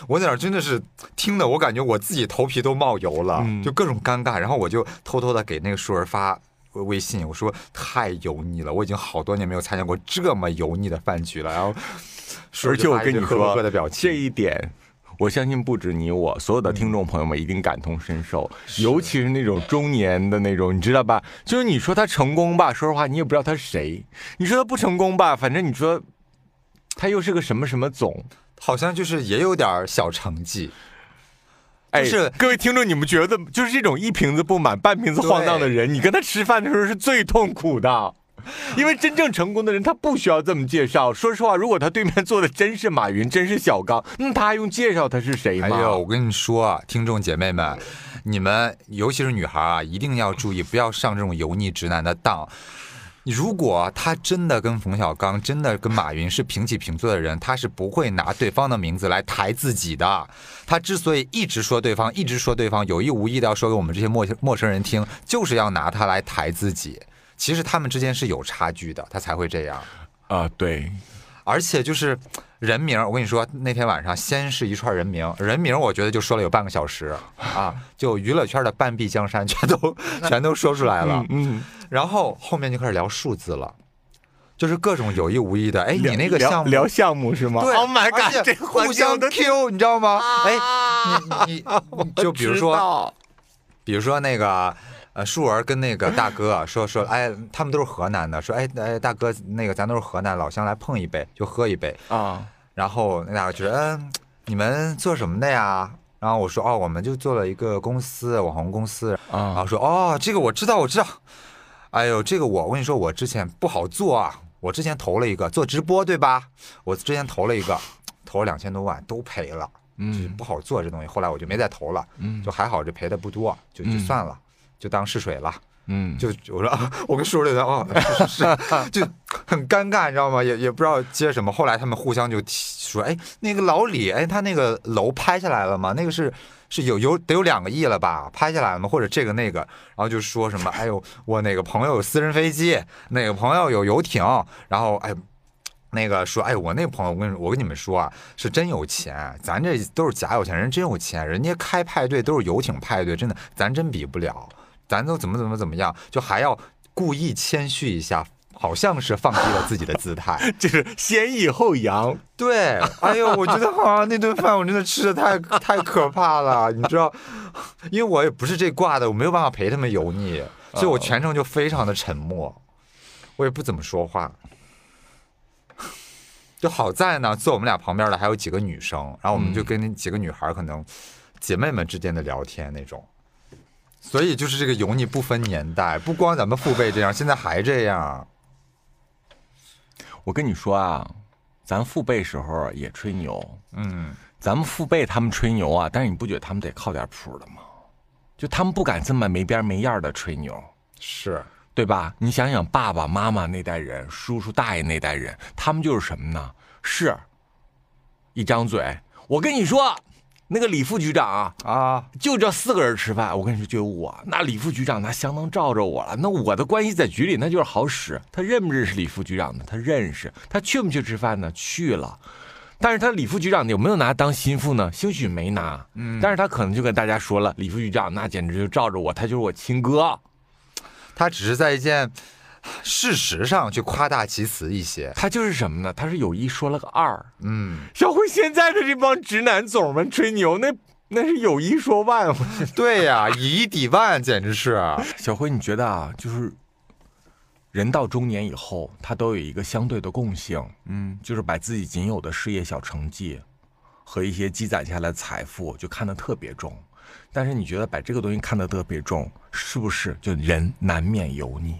我在那儿真的是听的，我感觉我自己头皮都冒油了，嗯就各种尴尬。然后我就偷偷的给那个舒儿发微信，我说太油腻了，我已经好多年没有参加过这么油腻的饭局了。然后，而且我跟你说呵的表情，这一点。我相信不止你我，所有的听众朋友们一定感同身受，尤其是那种中年的那种，你知道吧？就是你说他成功吧，说实话你也不知道他是谁；你说他不成功吧，反正你说他又是个什么什么总，好像就是也有点小成绩。哎，就是各位听众，你们觉得就是这种一瓶子不满半瓶子晃荡的人，你跟他吃饭的时候是最痛苦的。因为真正成功的人，他不需要这么介绍。说实话，如果他对面坐的真是马云，真是小刚，那他还用介绍他是谁吗？哎呦，我跟你说啊，听众姐妹们，你们尤其是女孩啊，一定要注意，不要上这种油腻直男的当。你如果他真的跟冯小刚、真的跟马云是平起平坐的人，他是不会拿对方的名字来抬自己的。他之所以一直说对方，一直说对方，有意无意的要说给我们这些陌陌生人听，就是要拿他来抬自己。其实他们之间是有差距的，他才会这样。啊，对，而且就是人名，我跟你说，那天晚上先是一串人名，人名我觉得就说了有半个小时 啊，就娱乐圈的半壁江山全都 全都说出来了，嗯，然后后面就开始聊数字了。就是各种有意无意的，哎，你那个聊项目聊项目是吗？对 Oh my god，这互相 Q，你知道吗？哎，你你你 就比如，说，比如说那个呃，树儿跟那个大哥说说，哎，他们都是河南的，说哎哎大哥，那个咱都是河南，老乡来碰一杯就喝一杯，啊，然后那大哥觉得，嗯，你们做什么的呀？然后我说哦，我们就做了一个公司，网红公司。然啊后说哦，这个我知道，我知道。哎呦，这个我我跟你说，我之前不好做啊，我之前投了一个做直播，对吧？我之前投了一个，投了两千多万，都赔了。就不好做这东西，后来我就没再投了，嗯就还好，这赔的不多，就就嗯算了，就当试水了。嗯，就我说，啊 我跟叔叔在哦，是是是，就很尴尬，你知道吗？也也不知道接什么。后来他们互相就提说，哎，那个老李，哎，他那个楼拍下来了吗？那个是是有有得有两个亿了吧？拍下来了吗？或者这个那个，然后就说什么，哎呦，我哪个朋友有私人飞机，哪个朋友有游艇，然后哎。那个说，哎，我那朋友，我跟我跟你们说啊，是真有钱，咱这都是假有钱，人真有钱，人家开派对都是游艇派对，真的，咱真比不了，咱都怎么怎么怎么样，就还要故意谦虚一下，好像是放低了自己的姿态。就是先抑后扬。对，哎呦，我觉得好像 那顿饭我真的吃的太太可怕了，你知道，因为我也不是这挂的，我没有办法陪他们油腻，所以我全程就非常的沉默，我也不怎么说话。就好在呢，坐我们俩旁边的还有几个女生，然后我们就跟那几个女孩可能姐妹们之间的聊天那种，所以就是这个油腻不分年代，不光咱们父辈这样，现在还这样。我跟你说啊，咱父辈时候也吹牛，嗯，咱们父辈他们吹牛啊，但是你不觉得他们得靠点谱的吗？就他们不敢这么没边没样的吹牛，是，对吧？你想想，爸爸妈妈那代人，叔叔大爷那代人，他们就是什么呢？是，一张嘴，我跟你说，那个李副局长啊，啊，就这四个人吃饭，我跟你说，就有我，那李副局长那相当罩着我了。那我的关系在局里那就是好使。他认不认识李副局长呢？他认识。他去不去吃饭呢？去了。但是他李副局长有没有拿当心腹呢？兴许没拿。嗯。但是他可能就跟大家说了，李副局长那简直就罩着我，他就是我亲哥。他只是在一件 事实上去夸大其词一些。他就是什么呢？他是有一说了个二。嗯，小辉现在的这帮直男总们吹牛，那那是有一说万。对呀、以一抵万，简直是。小辉，你觉得啊，就是人到中年以后，他都有一个相对的共性，嗯，就是把自己仅有的事业小成绩和一些积攒下来的财富就看得特别重。但是你觉得把这个东西看得特别重，是不是就人难免油腻？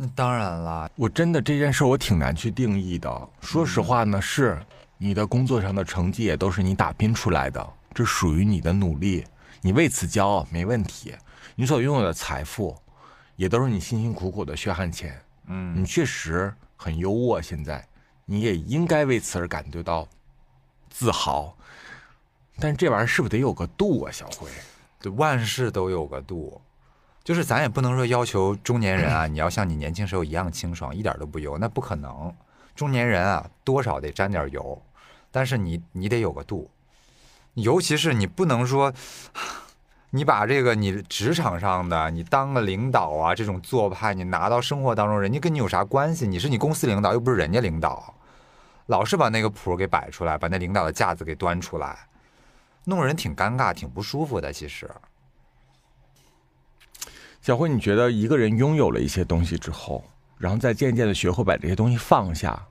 那当然啦，我真的这件事我挺难去定义的。说实话呢，是你的工作上的成绩也都是你打拼出来的，这属于你的努力，你为此骄傲没问题。你所拥有的财富，也都是你辛辛苦苦的血汗钱。嗯，你确实很优渥，现在你也应该为此而感觉到自豪。但这玩意儿是不是得有个度啊，小辉？对，万事都有个度，就是咱也不能说要求中年人啊，你要像你年轻时候一样清爽，一点都不油，那不可能。中年人啊，多少得沾点油，但是你你得有个度，尤其是你不能说，你把这个你职场上的你当个领导啊这种做派，你拿到生活当中，人家跟你有啥关系？你是你公司领导，又不是人家领导，老是把那个谱给摆出来，把那领导的架子给端出来。弄人挺尴尬，挺不舒服的。其实，小辉，你觉得一个人拥有了一些东西之后，然后再渐渐的学会把这些东西放下，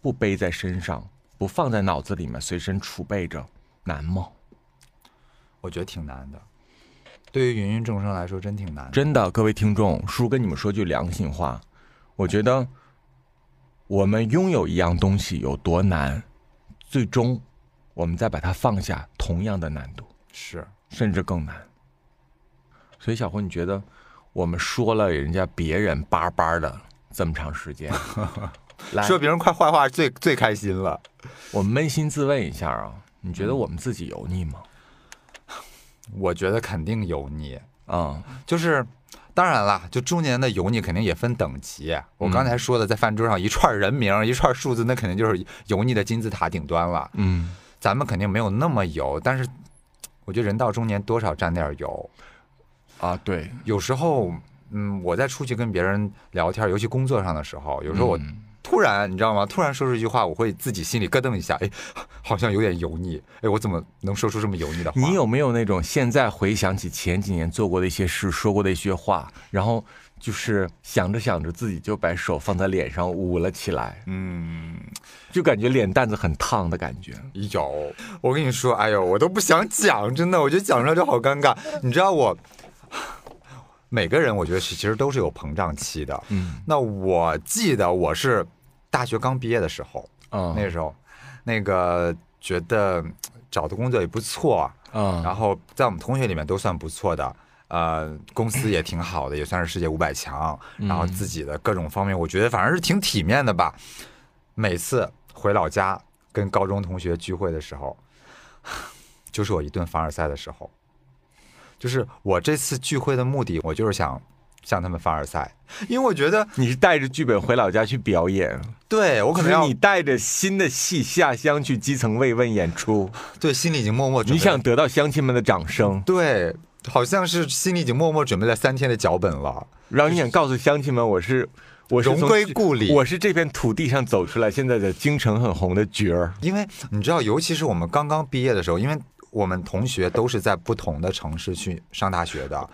不背在身上，不放在脑子里面，随身储备着，难吗？我觉得挺难的。对于芸芸众生来说，真挺难的。真的，各位听众，叔跟你们说句良心话，我觉得我们拥有一样东西有多难，最终。我们再把它放下，同样的难度是，甚至更难。所以小胡，你觉得我们说了人家别人叭叭的这么长时间，说别人快坏话最最开心了。我们扪心自问一下啊，你觉得我们自己油腻吗？我觉得肯定油腻啊，就是当然了，就中年的油腻肯定也分等级。我刚才说的，在饭桌上一串人名一串数字，那肯定就是油腻的金字塔顶端了。嗯。咱们肯定没有那么油，但是我觉得人到中年多少沾点油啊。对，有时候，嗯，我在出去跟别人聊天，尤其工作上的时候，有时候我突然，你知道吗？突然说出一句话，我会自己心里咯噔一下，哎，好像有点油腻。哎，我怎么能说出这么油腻的话？你有没有那种现在回想起前几年做过的一些事，说过的一些话，然后？就是想着想着，自己就把手放在脸上捂了起来，嗯，就感觉脸蛋子很烫的感觉。有，我跟你说，哎呦，我都不想讲，真的，我觉得讲出来就好尴尬。你知道我，每个人我觉得是其实都是有膨胀期的。嗯，那我记得我是大学刚毕业的时候，嗯，那时候，那个觉得找的工作也不错，嗯，然后在我们同学里面都算不错的。呃，公司也挺好的，也算是世界五百强。然后自己的各种方面，我觉得反正是挺体面的吧。每次回老家跟高中同学聚会的时候，就是我一顿凡尔赛的时候。就是我这次聚会的目的，我就是想向他们凡尔赛，因为我觉得你是带着剧本回老家去表演。对我可能要你带着新的戏下乡去基层慰问演出。对，心里已经默默你想得到乡亲们的掌声。对。好像是心里已经默默准备了三天的脚本了，然后你想告诉乡亲们，我是我是荣归故里，我是这片土地上走出来，现在的京城很红的角儿。因为你知道，尤其是我们刚刚毕业的时候，因为我们同学都是在不同的城市去上大学的。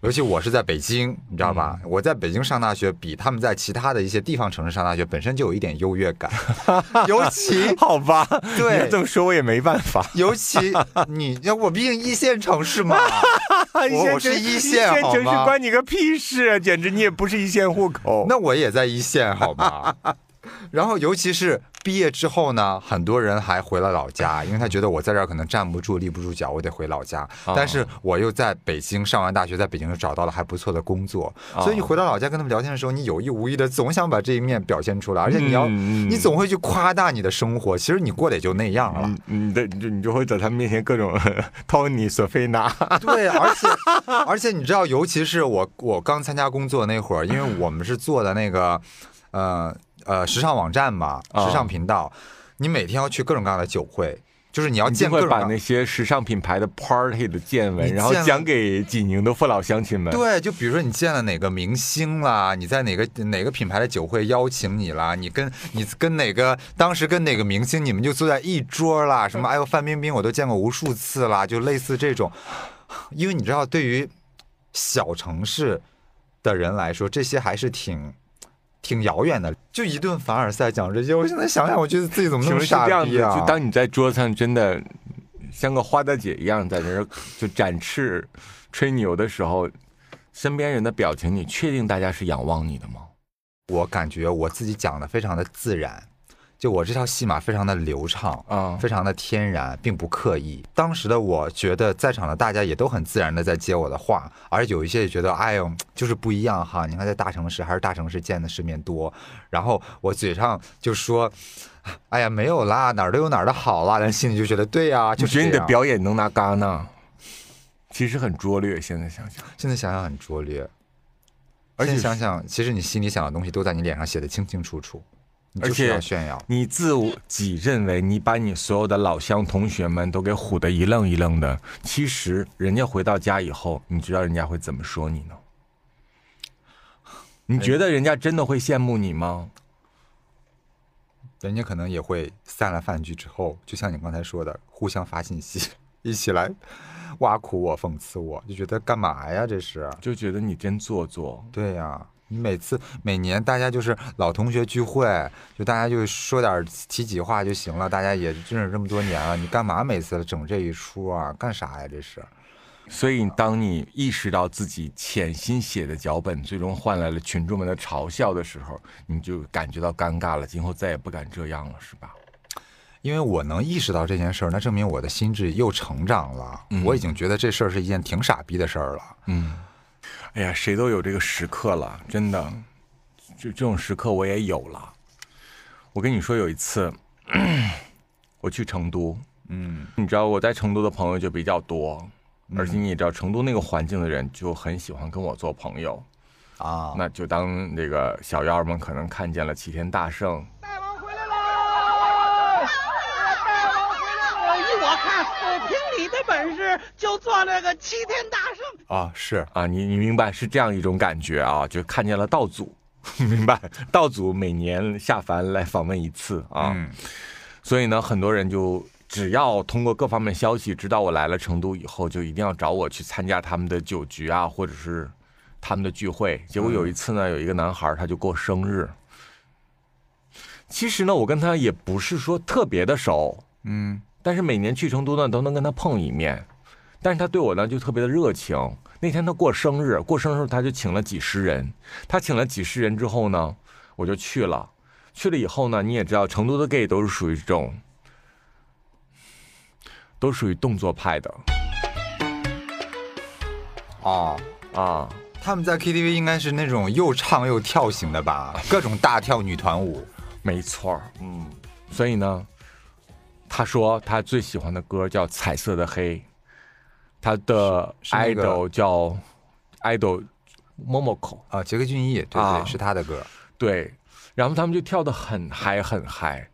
尤其我是在北京，你知道吧？我在北京上大学，比他们在其他的一些地方城市上大学本身就有一点优越感。尤其 好吧，对，这么说我也没办法。尤其你，要我毕竟一线城市嘛，我是一线，一线城市关你个屁事啊！简直你也不是一线户口。那我也在一线，好吗？然后，尤其是毕业之后呢，很多人还回了老家，因为他觉得我在这儿可能站不住、立不住脚，我得回老家。但是我又在北京上完大学，在北京又找到了还不错的工作，所以你回到老家跟他们聊天的时候，你有意无意的总想把这一面表现出来，而且你要，你总会去夸大你的生活，其实你过得也就那样了。你的就你就会在他们面前各种托尼、索菲娜。对，而且而且你知道，尤其是我我刚参加工作那会儿，因为我们是做的那个，呃。呃，时尚网站嘛，时尚频道，你每天要去各种各样的酒会，就是你要见各种把那些时尚品牌的 party 的见闻，然后讲给济宁的父老乡亲们。对，就比如说你见了哪个明星啦，你在哪个哪个品牌的酒会邀请你啦，你跟你跟哪个当时跟哪个明星，你们就坐在一桌啦，什么哎呦范冰冰我都见过无数次啦，就类似这种，因为你知道，对于小城市。的人来说，这些还是挺挺遥远的。就一顿凡尔赛讲这些，我现在想想，我觉得自己怎么那么？傻逼啊！就当你在桌子上真的像个花大姐一样在那儿就展翅吹牛的时候，身边人的表情，你确定大家是仰望你的吗？我感觉我自己讲的非常的自然，就我这套戏码非常的流畅嗯非常的天然，并不刻意。当时的我觉得在场的大家也都很自然的在接我的话，而有一些也觉得，哎呦，就是不一样哈。你看在大城市还是大城市见的世面多，然后我嘴上就说。哎呀，没有啦，哪儿都有哪儿的好啦，但心里就觉得对呀、就是觉得你的表演能拿戛纳？其实很拙劣，现在想想。现在想想很拙劣，而而且且想想，其实你心里想的东西都在你脸上写的清清楚楚，而且要炫耀。你自己认为你把你所有的老乡同学们都给唬得一愣一愣的，其实人家回到家以后，你知道人家会怎么说你呢？你觉得人家真的会羡慕你吗？人家可能也会散了饭局之后，就像你刚才说的，互相发信息，一起来挖苦我、讽刺我，就觉得干嘛呀？这是就觉得你真做作。对呀、你每次每年大家就是老同学聚会，就大家就说点提几句话就行了，大家也认识这么多年了，你干嘛每次整这一出啊？干啥呀？这是所以，当你意识到自己潜心写的脚本最终换来了群众们的嘲笑的时候，你就感觉到尴尬了，今后再也不敢这样了，是吧？因为我能意识到这件事儿，那证明我的心智又成长了。我已经觉得这事儿是一件挺傻逼的事儿了。哎呀，谁都有这个时刻了，真的，就这种时刻我也有了。我跟你说，有一次 我去成都，嗯，你知道我在成都的朋友就比较多，而且你也知道成都那个环境的人就很喜欢跟我做朋友。啊，那就当那个小妖儿们可能看见了齐天大圣，大王回来了！大王回来了！依我看，呃，凭你的本事，就做那个齐天大圣。啊，是啊，你你明白是这样一种感觉啊，就看见了道祖，明白？道祖每年下凡来访问一次啊，嗯所以呢，很多人就只要通过各方面消息知道我来了成都以后，就一定要找我去参加他们的酒局啊，或者是他们的聚会。结果有一次呢，有一个男孩他就过生日，其实呢，我跟他也不是说特别的熟，嗯，但是每年去成都呢，都能跟他碰一面。但是他对我呢就特别的热情。那天他过生日，过生日他就请了几十人。他请了几十人之后呢，我就去了。去了以后呢，你也知道，成都的 gay 都是属于这种，都属于动作派的哦，啊。他们在 KTV 应该是那种又唱又跳型的吧，各种大跳女团舞。没错儿，嗯，所以呢，他说他最喜欢的歌叫《彩色的黑》，他的 idol 叫 idol Momoko，啊，杰克隽逸，对对，啊。是他的歌。对，然后他们就跳的很嗨很嗨，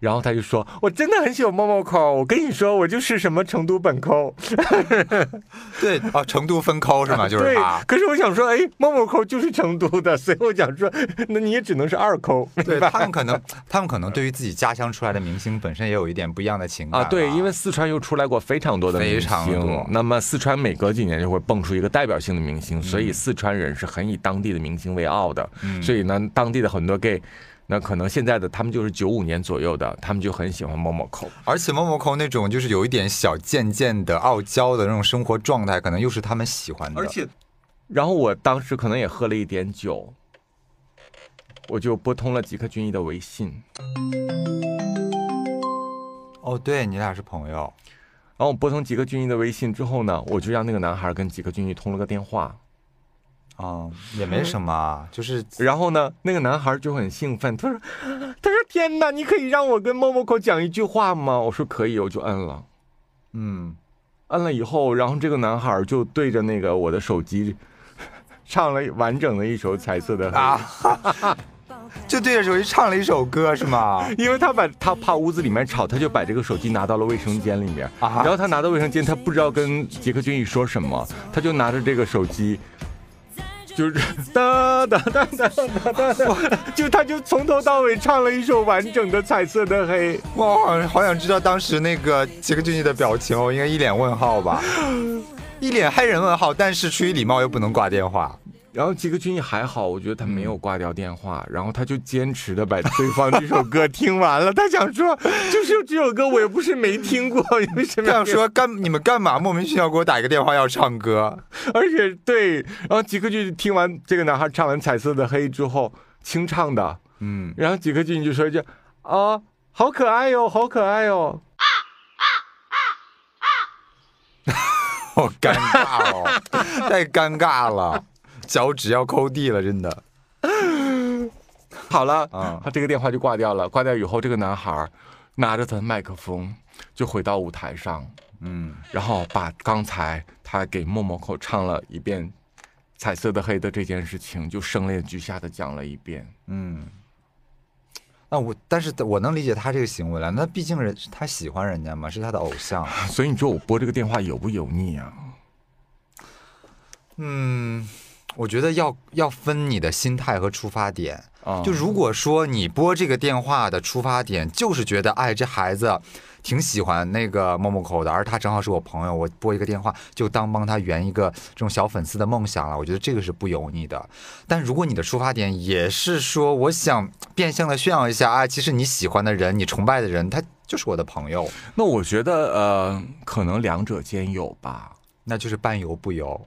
然后他就说：“我真的很喜欢 Momoko，我跟你说，我就是什么成都本抠，对，啊，成都分抠是吗？就是对他。可是我想说，哎，Momoko 就是成都的，所以我想说，那你也只能是二抠，对他们可能，他们可能对于自己家乡出来的明星本身也有一点不一样的情感啊，对，因为四川又出来过非常多的明星多，那么四川每隔几年就会蹦出一个代表性的明星，所以四川人是很以当地的明星为傲的，所以呢，当地的很多 gay。那可能现在的他们就是九五年左右的，他们就很喜欢 Momoko。而且 Momoko 那种就是有一点小贱贱的、傲娇的那种生活状态，可能又是他们喜欢的。而且，然后我当时可能也喝了一点酒，我就拨通了吉克隽逸的微信，哦，对你俩是朋友，然后我拨通吉克隽逸的微信之后呢，我就让那个男孩跟吉克隽逸通了个电话，啊、也没什么，就是然后呢，那个男孩就很兴奋，他说：“ 他说天哪，你可以让我跟 Momoko 讲一句话吗？”我说可以，我就摁了。嗯，摁了以后，然后这个男孩就对着那个我的手机 唱了完整的一首《彩色的黑》啊，就对着手机唱了一首歌是吗？因为他把他怕屋子里面吵，他就把这个手机拿到了卫生间里面。啊然后他拿到卫生间，他不知道跟杰克隽逸说什么，他就拿着这个手机。就是哒哒哒哒哒哒哒，就他就从头到尾唱了一首完整的《彩色的黑》。哇，好好想知道当时那个杰克隽逸的表情哦，应该一脸问号吧，一脸黑人问号，但是出于礼貌又不能挂电话。然后吉克隽逸还好，我觉得他没有挂掉电话，然后他就坚持的把对方这首歌听完了。他想说，就是这首歌我也不是没听过，为什么要这样说干你们干嘛莫名其妙给我打一个电话要唱歌？而且对，然后吉克隽逸听完这个男孩唱完《彩色的黑》之后，清唱的，嗯，然后吉克隽逸就说一句：“啊，好可爱哟，好可爱哟。好尴尬哦，太尴尬了，脚趾要抠地了，真的。”好了，啊他这个电话就挂掉了。挂掉以后，这个男孩拿着他的麦克风就回到舞台上，嗯，然后把刚才他给默默口唱了一遍《彩色的黑》的这件事情，就声泪俱下的讲了一遍。嗯，那我但是我能理解他这个行为了，那毕竟人他喜欢人家嘛，是他的偶像。所以你说我拨这个电话油不油腻啊？嗯，我觉得要要分你的心态和出发点。啊就如果说你拨这个电话的出发点就是觉得，哎，这孩子挺喜欢那个某某口的，而他正好是我朋友，我拨一个电话就当帮他圆一个这种小粉丝的梦想了。我觉得这个是不油腻的。但如果你的出发点也是说，我想变相的炫耀一下，啊，其实你喜欢的人，你崇拜的人，他就是我的朋友，那我觉得呃，可能两者兼有吧。那就是半油不油，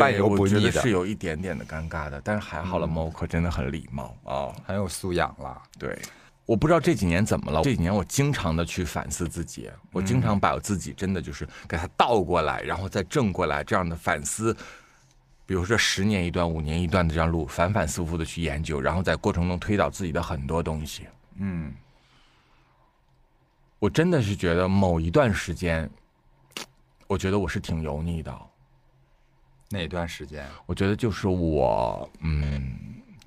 对我觉腻的得是有一点点的尴尬的，但是还好了，猫可真的很礼貌啊。很有素养了。对，我不知道这几年怎么了，这几年我经常的去反思自己，我经常把我自己真的就是给它倒过来，然后再正过来，这样的反思。比如说十年一段、五年一段的这样路，反反复复的去研究，然后在过程中推导自己的很多东西。嗯，我真的是觉得某一段时间，我觉得我是挺油腻的。那段时间，我觉得就是我，嗯，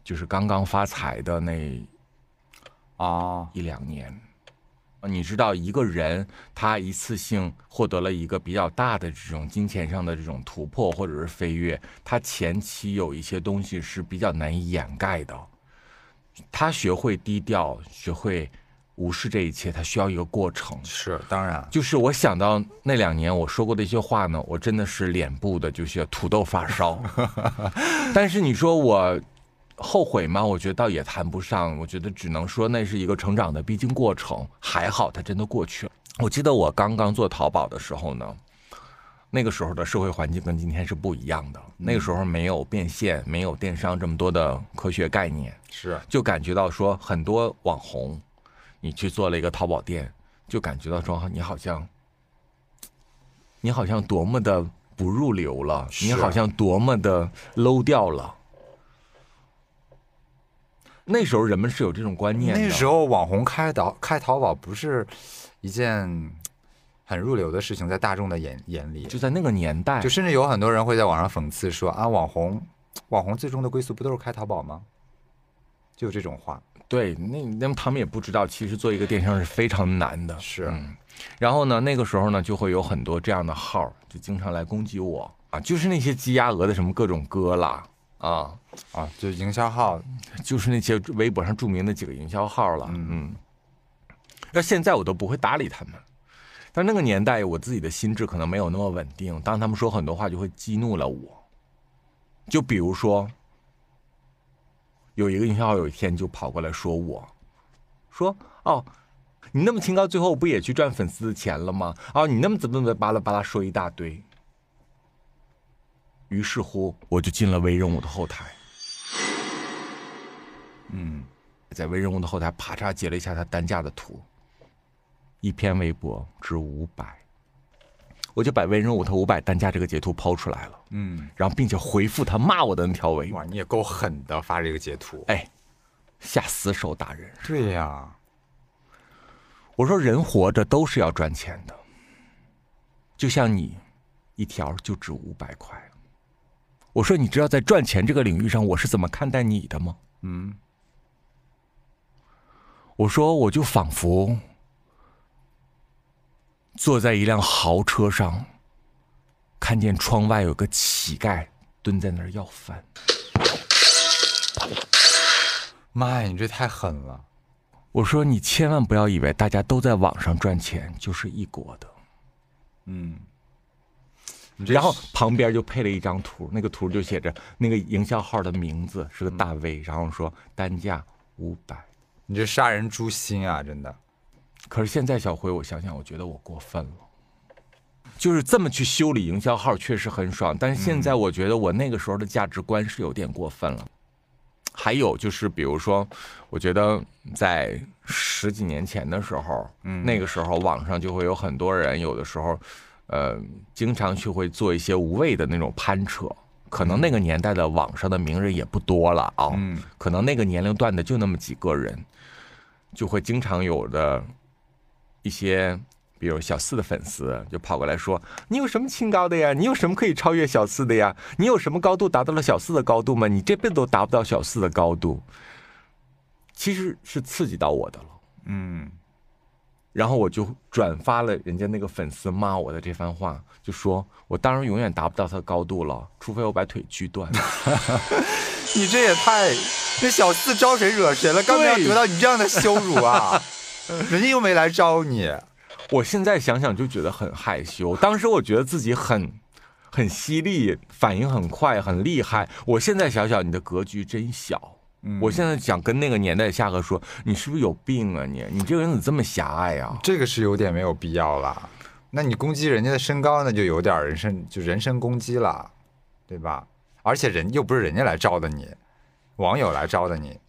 就是刚刚发财的那啊，一两年，啊你知道，一个人他一次性获得了一个比较大的这种金钱上的这种突破或者是飞跃，他前期有一些东西是比较难以掩盖的。他学会低调，学会无视这一切，它需要一个过程。是当然，就是我想到那两年我说过的一些话呢，我真的是脸部的就是土豆发烧。但是你说我后悔吗？我觉得倒也谈不上，我觉得只能说那是一个成长的必经过程。还好它真的过去了。我记得我刚刚做淘宝的时候呢，那个时候的社会环境跟今天是不一样的。那个时候没有变现，没有电商这么多的科学概念，是就感觉到说很多网红，你去做了一个淘宝店，就感觉到说你好像，你好像多么的不入流了，你好像多么的 low 掉了。那时候人们是有这种观念的，那时候网红开淘开淘宝不是一件很入流的事情，在大众的眼眼里，就在那个年代，就甚至有很多人会在网上讽刺说啊，网红网红最终的归宿不都是开淘宝吗？就有这种话，对，那那么他们也不知道，其实做一个电商是非常难的。是嗯，然后呢，那个时候呢，就会有很多这样的号，就经常来攻击我啊，就是那些鸡鸭鹅的什么各种歌啦啊，啊，就营销号，就是那些微博上著名的几个营销号了。嗯，那现在我都不会搭理他们。但那个年代，我自己的心智可能没有那么稳定，当他们说很多话，就会激怒了我。就比如说，有一个营销号有一天就跑过来说我，说哦，你那么清高，最后不也去赚粉丝的钱了吗？啊，你那么怎么怎么巴拉巴拉说一大堆。于是乎，我就进了微任务的后台。嗯，在微任务的后台啪嚓截了一下他单价的图，一篇微博值五百，我就把微任务他五百单价这个截图抛出来了，嗯，然后并且回复他骂我的那条微，哇，你也够狠的，发这个截图，哎，下死手打人。对呀、我说人活着都是要赚钱的，就像你，一条就值五百块。我说你知道在赚钱这个领域上我是怎么看待你的吗？嗯，我说我就仿佛坐在一辆豪车上，看见窗外有个乞丐蹲在那儿要饭。妈呀，你这太狠了，我说你千万不要以为大家都在网上赚钱就是一国的。嗯，然后旁边就配了一张图，那个图就写着那个营销号的名字是个大 V，然后说单价五百。你这杀人诛心啊，真的。可是现在小辉，我想想，我觉得我过分了。就是这么去修理营销号，确实很爽。但是现在我觉得我那个时候的价值观是有点过分了。还有就是，比如说，我觉得在十几年前的时候，那个时候网上就会有很多人，有的时候，呃，经常去会做一些无谓的那种攀扯。可能那个年代的网上的名人也不多了啊，可能那个年龄段的就那么几个人，就会经常有的一些。比如小四的粉丝就跑过来说：“你有什么清高的呀？你有什么可以超越小四的呀？你有什么高度达到了小四的高度吗？你这辈子都达不到小四的高度。”其实是刺激到我的了，嗯，然后我就转发了人家那个粉丝骂我的这番话，就说我当然永远达不到他的高度了，除非我把腿锯断。你这也太……这小四招谁惹谁了？刚要得到你这样的羞辱啊！人家又没来招你。我现在想想就觉得很害羞，当时我觉得自己很很犀利，反应很快，很厉害。我现在想想，你的格局真小。我现在想跟那个年代夏哥说，你是不是有病啊？你你这个人怎么这么狭隘啊？这个是有点没有必要了。那你攻击人家的身高，那就有点人身就人身攻击了，对吧？而且人又不是人家来招的你，网友来招的你，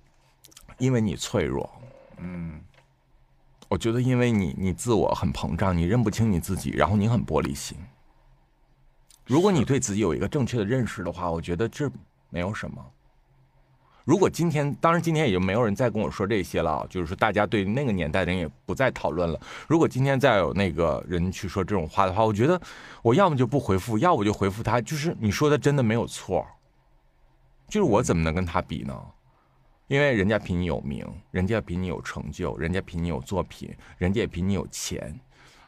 因为你脆弱。嗯。我觉得，因为你你自我很膨胀，你认不清你自己，然后你很玻璃心。如果你对自己有一个正确的认识的话，我觉得这没有什么。如果今天，当然今天也就没有人再跟我说这些了，就是说大家对那个年代的人也不再讨论了。如果今天再有那个人去说这种话的话，我觉得我要么就不回复，要不就回复他，就是你说的真的没有错。就是我怎么能跟他比呢？因为人家比你有名，人家比你有成就，人家比你有作品，人家也比你有钱，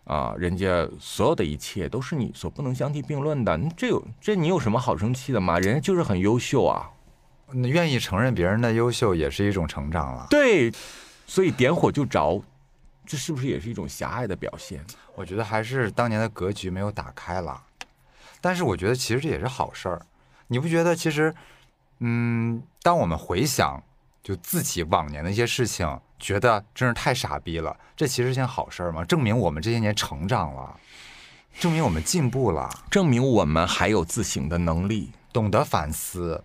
啊，人家所有的一切都是你所不能相提并论的。这有这你有什么好生气的吗？人家就是很优秀啊，那愿意承认别人的优秀也是一种成长了。对，所以点火就着，这是不是也是一种狭隘的表现？我觉得还是当年的格局没有打开了，但是我觉得其实这也是好事儿。你不觉得其实，嗯，当我们回想。就自己往年的一些事情，觉得真是太傻逼了。这其实是件好事儿吗？证明我们这些年成长了，证明我们进步了，证明我们还有自省的能力，懂得反思。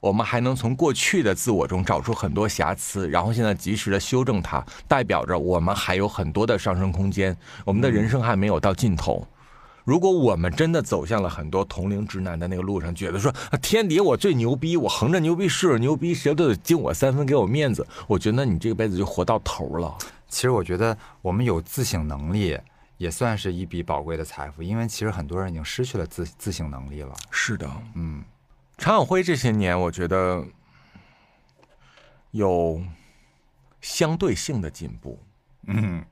我们还能从过去的自我中找出很多瑕疵，然后现在及时的修正它，代表着我们还有很多的上升空间。我们的人生还没有到尽头。如果我们真的走向了很多同龄直男的那个路上，觉得说天敌我最牛逼，我横着牛逼竖着牛逼，谁都得敬我三分，给我面子，我觉得你这辈子就活到头了。其实我觉得我们有自省能力，也算是一笔宝贵的财富，因为其实很多人已经失去了自自省能力了。是的，嗯，常晓辉这些年，我觉得有相对性的进步。嗯，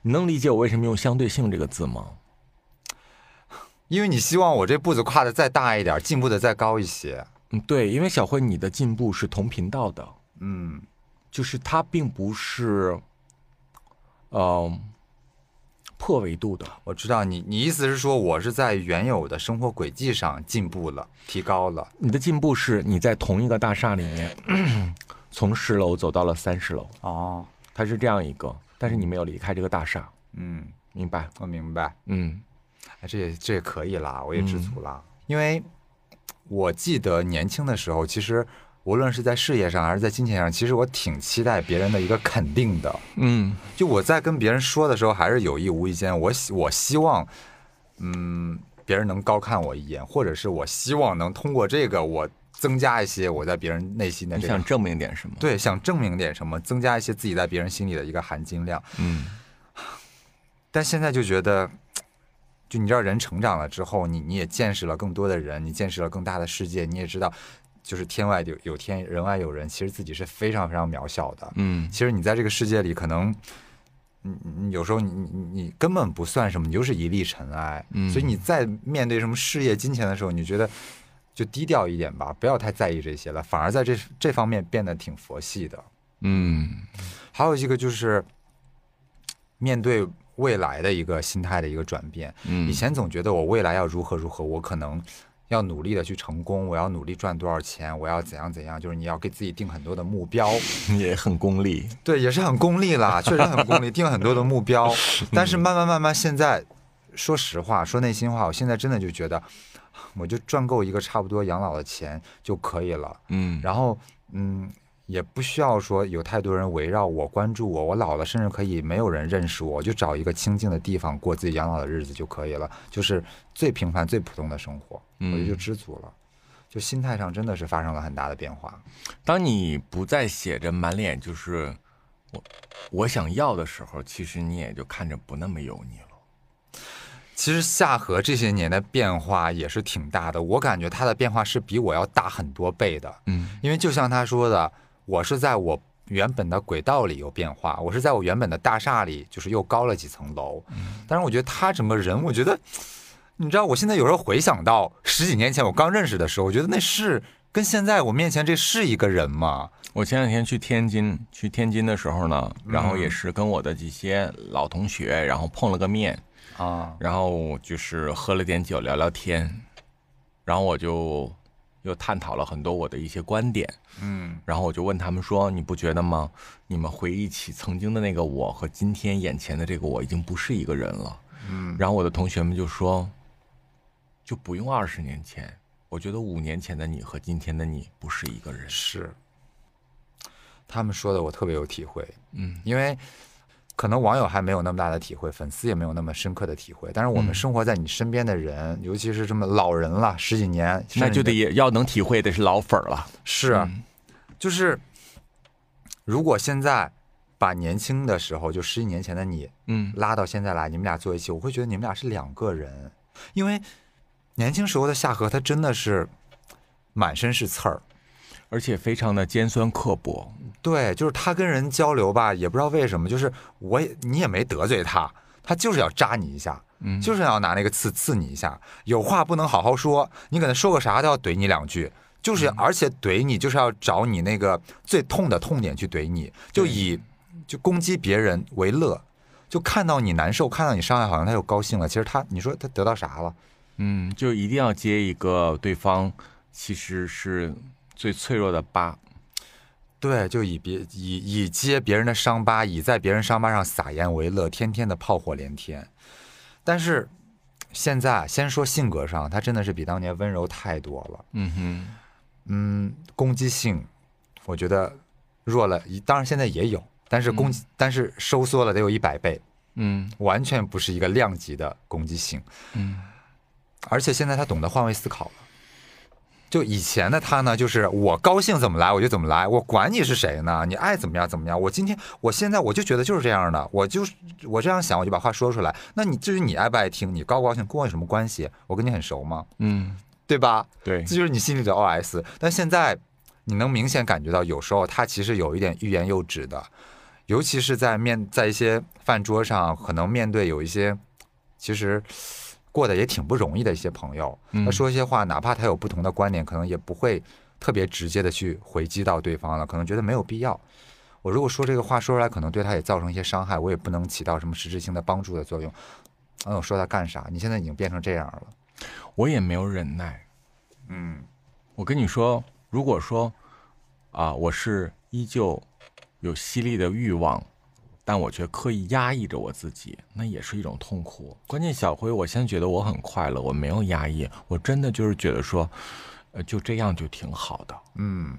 你能理解我为什么用相对性这个字吗？因为你希望我这步子跨的再大一点，进步的再高一些。嗯，对，因为小辉你的进步是同频道的，嗯，就是它并不是，呃，破维度的。我知道你，你意思是说我是在原有的生活轨迹上进步了，提高了。你的进步是你在同一个大厦里面，从十楼走到了三十楼。哦，它是这样一个，但是你没有离开这个大厦。嗯，明白，我明白。嗯。哎，这也这也可以啦，我也知足了。因为我记得年轻的时候，其实无论是在事业上还是在金钱上，其实我挺期待别人的一个肯定的。嗯，就我在跟别人说的时候，还是有意无意间，我希我希望，嗯，别人能高看我一眼，或者是我希望能通过这个，我增加一些我在别人内心的。想证明点什么？对，想证明点什么，增加一些自己在别人心里的一个含金量。嗯，但现在就觉得。就你知道，人成长了之后，你你也见识了更多的人，你见识了更大的世界，你也知道，就是天外有有天，人外有人，其实自己是非常非常渺小的。嗯，其实你在这个世界里，可能，你你有时候你你你根本不算什么，你就是一粒尘埃。嗯，所以你在面对什么事业、金钱的时候，你觉得就低调一点吧，不要太在意这些了，反而在这这方面变得挺佛系的。嗯，还有一个就是面对。未来的一个心态的一个转变。嗯以前总觉得我未来要如何如何，我可能要努力的去成功，我要努力赚多少钱，我要怎样怎样，就是你要给自己定很多的目标。也很功利。对，也是很功利啦，确实很功利，定很多的目标。但是慢慢慢慢，现在说实话，说内心话，我现在真的就觉得，我就赚够一个差不多养老的钱就可以了。嗯，然后嗯，也不需要说有太多人围绕我、关注我。我老了，甚至可以没有人认识我，我就找一个清静的地方过自己养老的日子就可以了，就是最平凡、最普通的生活，我觉得就嗯知足了。就心态上真的是发生了很大的变化。当你不再写着满脸就是我我想要的时候，其实你也就看着不那么油腻了。其实夏荷这些年的变化也是挺大的，我感觉他的变化是比我要大很多倍的。嗯，因为就像他说的，我是在我原本的轨道里有变化，我是在我原本的大厦里就是又高了几层楼。但是我觉得他整个人，我觉得，你知道，我现在有时候回想到十几年前我刚认识的时候，我觉得那是跟现在我面前这是一个人吗？我前两天去天津，去天津的时候呢，然后也是跟我的几些老同学，然后碰了个面，啊，然后就是喝了点酒，聊聊天，然后我就又探讨了很多我的一些观点，嗯然后我就问他们说：“你不觉得吗？你们回忆起曾经的那个我和今天眼前的这个我已经不是一个人了。”嗯，然后我的同学们就说：“就不用二十年前，我觉得五年前的你和今天的你不是一个人。是，他们说的我特别有体会。嗯，因为可能网友还没有那么大的体会，粉丝也没有那么深刻的体会。但是我们嗯生活在你身边的人，尤其是这么老人了，十几年，那就得要能体会的是老粉儿了。是就是如果现在把年轻的时候，就十几年前的你嗯拉到现在来，你们俩坐一起，我会觉得你们俩是两个人，因为年轻时候的夏荷，他真的是满身是刺儿。而且非常的尖酸刻薄。对，就是他跟人交流吧，也不知道为什么，就是我也你也没得罪他，他就是要扎你一下，嗯就是要拿那个刺刺你一下，有话不能好好说，你可能说个啥都要怼你两句，就是而且怼你就是要找你那个最痛的痛点去怼你，就以就攻击别人为乐，就看到你难受，看到你伤害，好像他又高兴了，其实他你说他得到啥了？嗯，就一定要接一个对方其实是最脆弱的疤。对，就以别以以揭别人的伤疤，以在别人伤疤上撒盐为乐，天天的炮火连天。但是现在，先说性格上，他真的是比当年温柔太多了。嗯哼，嗯，攻击性，我觉得弱了一，当然现在也有，但是攻击，但是收缩了得有一百倍，嗯完全不是一个量级的攻击性。嗯而且现在他懂得换位思考了。就以前的他呢，就是我高兴怎么来我就怎么来，我管你是谁呢？你爱怎么样怎么样。我今天我现在我就觉得就是这样的，我就是我这样想，我就把话说出来。那你至于你爱不爱听，你高不高兴，跟我有什么关系？我跟你很熟吗？嗯，对吧？对这，就是你心里的 OS。但现在你能明显感觉到，有时候他其实有一点欲言又止的，尤其是在面在一些饭桌上，可能面对有一些其实过得也挺不容易的一些朋友，他说一些话，哪怕他有不同的观点，可能也不会特别直接的去回击到对方了，可能觉得没有必要。我如果说这个话说出来，可能对他也造成一些伤害，我也不能起到什么实质性的帮助的作用。那我说他干啥？你现在已经变成这样了。我也没有忍耐。嗯，我跟你说，如果说啊，我是依旧有犀利的欲望，但我却刻意压抑着我自己，那也是一种痛苦。关键小辉，我现在觉得我很快乐，我没有压抑，我真的就是觉得说，呃，就这样就挺好的。嗯，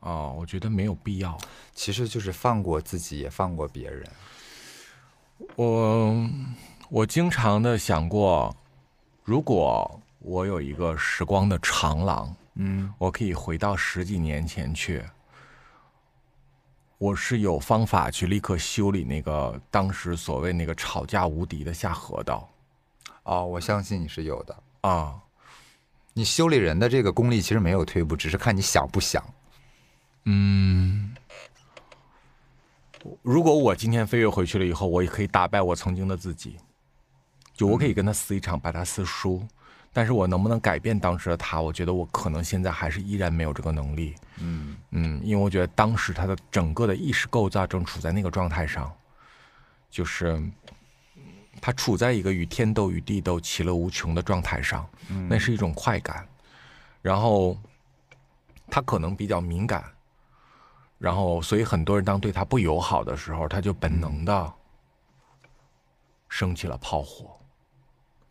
哦，我觉得没有必要。其实就是放过自己，也放过别人。我我经常的想过，如果我有一个时光的长廊，嗯我可以回到十几年前去。我是有方法去立刻修理那个当时所谓那个吵架无敌的下河道哦，我相信你是有的。啊，你修理人的这个功力其实没有退步，只是看你想不想。嗯。如果我今天飞跃回去了以后，我也可以打败我曾经的自己，就我可以跟他撕一场，把他撕输。但是我能不能改变当时的他？我觉得我可能现在还是依然没有这个能力。嗯嗯，因为我觉得当时他的整个的意识构造正处在那个状态上，就是，他处在一个与天斗与地斗其乐无穷的状态上，那是一种快感。然后他可能比较敏感，然后所以很多人当对他不友好的时候，他就本能的升起了炮火。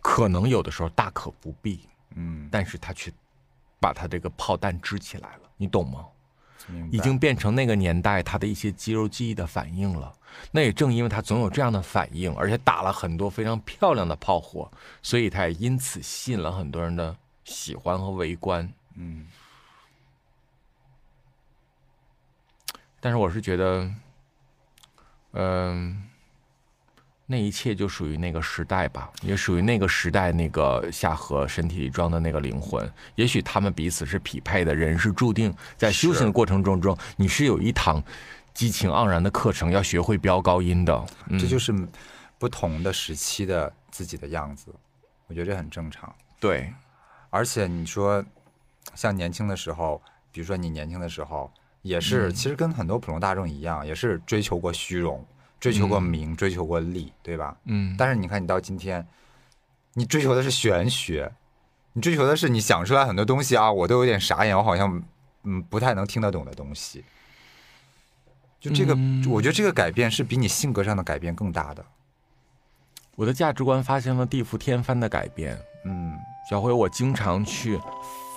可能有的时候大可不必，嗯，但是他却把他这个炮弹支起来了，你懂吗？已经变成那个年代他的一些肌肉记忆的反应了。那也正因为他总有这样的反应，而且打了很多非常漂亮的炮火，所以他也因此吸引了很多人的喜欢和围观。嗯，但是我是觉得，嗯、那一切就属于那个时代吧，也属于那个时代那个夏荷身体里装的那个灵魂。也许他们彼此是匹配的，人是注定在修行的过程中中，你是有一堂激情盎然的课程，要学会飙高音的。嗯这就是不同的时期的自己的样子，我觉得这很正常。对，而且你说，像年轻的时候，比如说你年轻的时候，也是、嗯其实跟很多普通大众一样，也是追求过虚荣，追求过名，追求过利，对吧？嗯，但是你看，你到今天，你追求的是玄学，你追求的是你想出来很多东西啊，我都有点傻眼，我好像嗯不太能听得懂的东西。就这个，嗯我觉得这个改变是比你性格上的改变更大的。我的价值观发生了地覆天翻的改变。嗯小辉，我经常去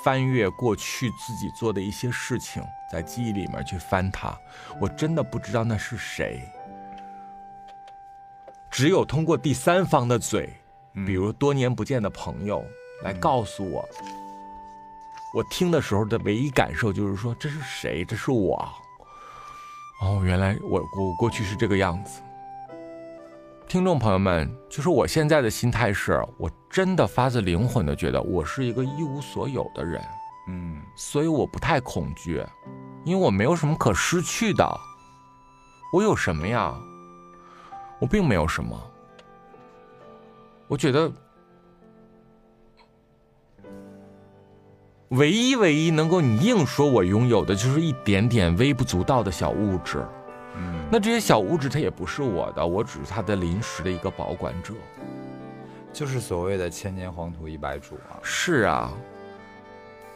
翻阅过去自己做的一些事情，在记忆里面去翻它，我真的不知道那是谁。只有通过第三方的嘴，比如多年不见的朋友，来告诉我，我听的时候的唯一感受就是说这是谁？这是我。哦，原来我我过去是这个样子。听众朋友们，就是我现在的心态是，我真的发自灵魂的觉得我是一个一无所有的人，嗯所以我不太恐惧，因为我没有什么可失去的。我有什么呀？我并没有什么。我觉得，唯一唯一能够你硬说我拥有的，就是一点点微不足道的小物质。嗯，那这些小物质它也不是我的，我只是它的临时的一个保管者。就是所谓的千年黄土一百主啊。是啊，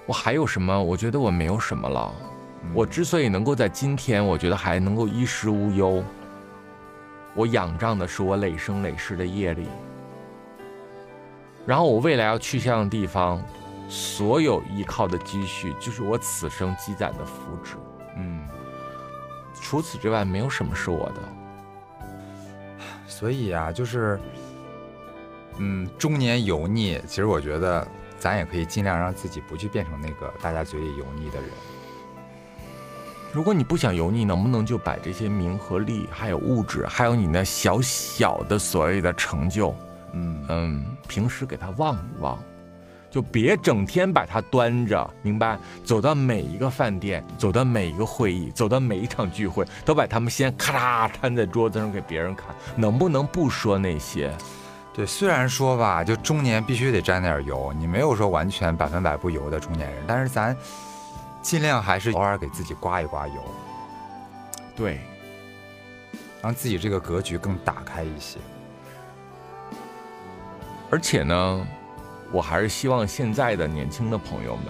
我还有什么？我觉得我没有什么了。我之所以能够在今天，我觉得还能够衣食无忧，我仰仗的是我累生累世的业力。然后我未来要去向的地方，所有依靠的积蓄，就是我此生积攒的福祉。嗯，除此之外，没有什么是我的。所以啊，就是，嗯，中年油腻，其实我觉得咱也可以尽量让自己不去变成那个大家嘴里油腻的人。如果你不想油腻，能不能就把这些名和利，还有物质，还有你那小小的所谓的成就，嗯嗯，平时给它忘一忘，就别整天把它端着，明白？走到每一个饭店，走到每一个会议，走到每一场聚会，都把他们先咔嚓摊在桌子上给别人看，能不能不说那些？对，虽然说吧，就中年必须得沾点油，你没有说完全百分百不油的中年人，但是咱尽量还是偶尔给自己刮一刮油，对，让自己这个格局更打开一些。而且呢，我还是希望现在的年轻的朋友们，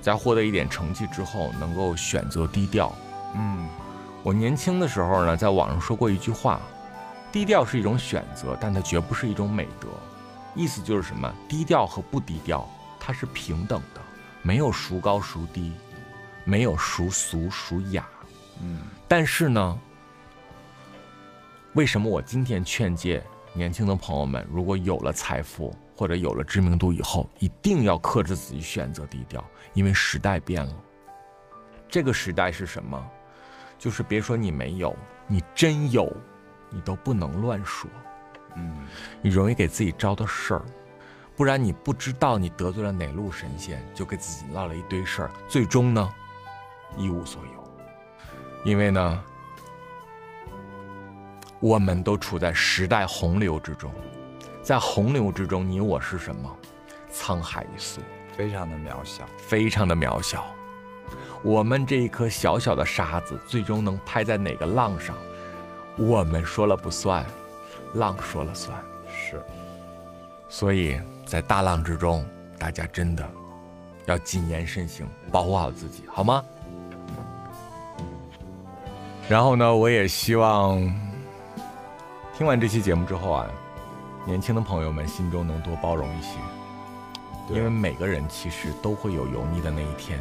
在获得一点成绩之后，能够选择低调。嗯我年轻的时候呢，在网上说过一句话：低调是一种选择，但它绝不是一种美德。意思就是什么？低调和不低调，它是平等的，没有孰高孰低，没有孰俗孰雅。嗯但是呢，为什么我今天劝诫年轻的朋友们，如果有了财富或者有了知名度以后，一定要克制自己选择低调，因为时代变了。这个时代是什么？就是别说你没有，你真有，你都不能乱说，嗯你容易给自己招的事儿。不然你不知道你得罪了哪路神仙，就给自己落了一堆事儿，最终呢，一无所有。因为呢，我们都处在时代洪流之中，在洪流之中，你我是什么？沧海一粟，非常的渺小。非常的渺小。我们这一颗小小的沙子，最终能拍在哪个浪上，我们说了不算，浪说了算。是，所以在大浪之中，大家真的要谨言慎行，保护好自己，好吗？然后呢，我也希望听完这期节目之后啊，年轻的朋友们心中能多包容一些，因为每个人其实都会有油腻的那一天。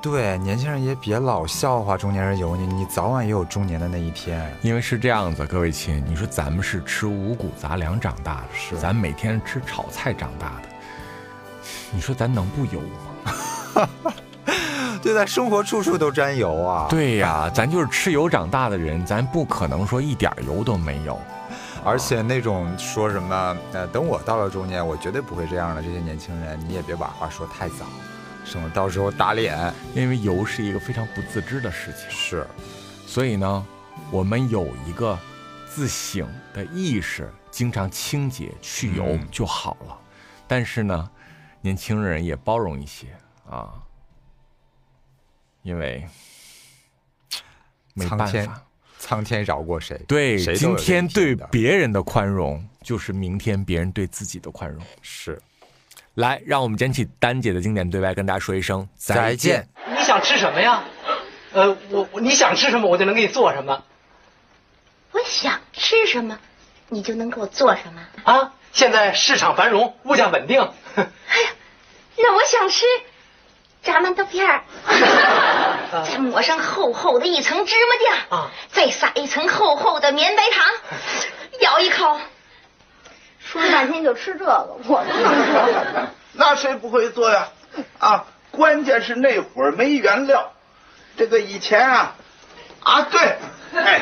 对，年轻人也别老笑话中年人油腻，你早晚也有中年的那一天。因为是这样子，各位亲，你说咱们是吃五谷杂粮长大的，是咱每天吃炒菜长大的，你说咱能不油吗？对，待生活处处都沾油啊。对呀，咱就是吃油长大的人，咱不可能说一点油都没有。而且那种说什么，呃，等我到了中年，我绝对不会这样的。这些年轻人，你也别把话说太早，省得到时候打脸。因为油是一个非常不自知的事情，是，所以呢，我们有一个自省的意识，经常清洁去油嗯就好了。但是呢，年轻人也包容一些啊，因为没办苍天法。苍天饶过谁？对，今天对别人的宽容，就是明天别人对自己的宽容。是来，让我们捡起丹姐的经典对白，跟大家说一声再见。你想吃什么呀？呃，我我你想吃什么，我就能给你做什么我想吃什么，你就能给我做什么。啊！现在市场繁荣，物价稳定，哎呀，那我想吃炸馒头片儿，再抹上厚厚的一层芝麻酱，啊再撒一层厚厚的绵白糖，咬一口，说了半天就吃这个，我都能做。那谁不会做呀？啊，关键是那会儿没原料。这个以前啊，啊对，哎，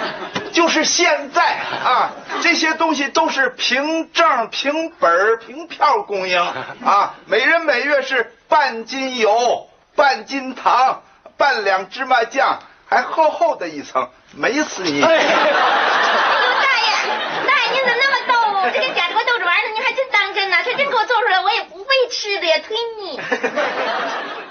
就是现在啊，这些东西都是凭证、凭本、凭票供应啊，每人每月是半斤油、半斤糖、半两芝麻酱，还厚厚的一层，美死你！大爷，大爷您怎么那么逗我？这跟假这个逗着玩呢，您还真当真呢？他真给我做出来，我也不会吃的呀，忒腻。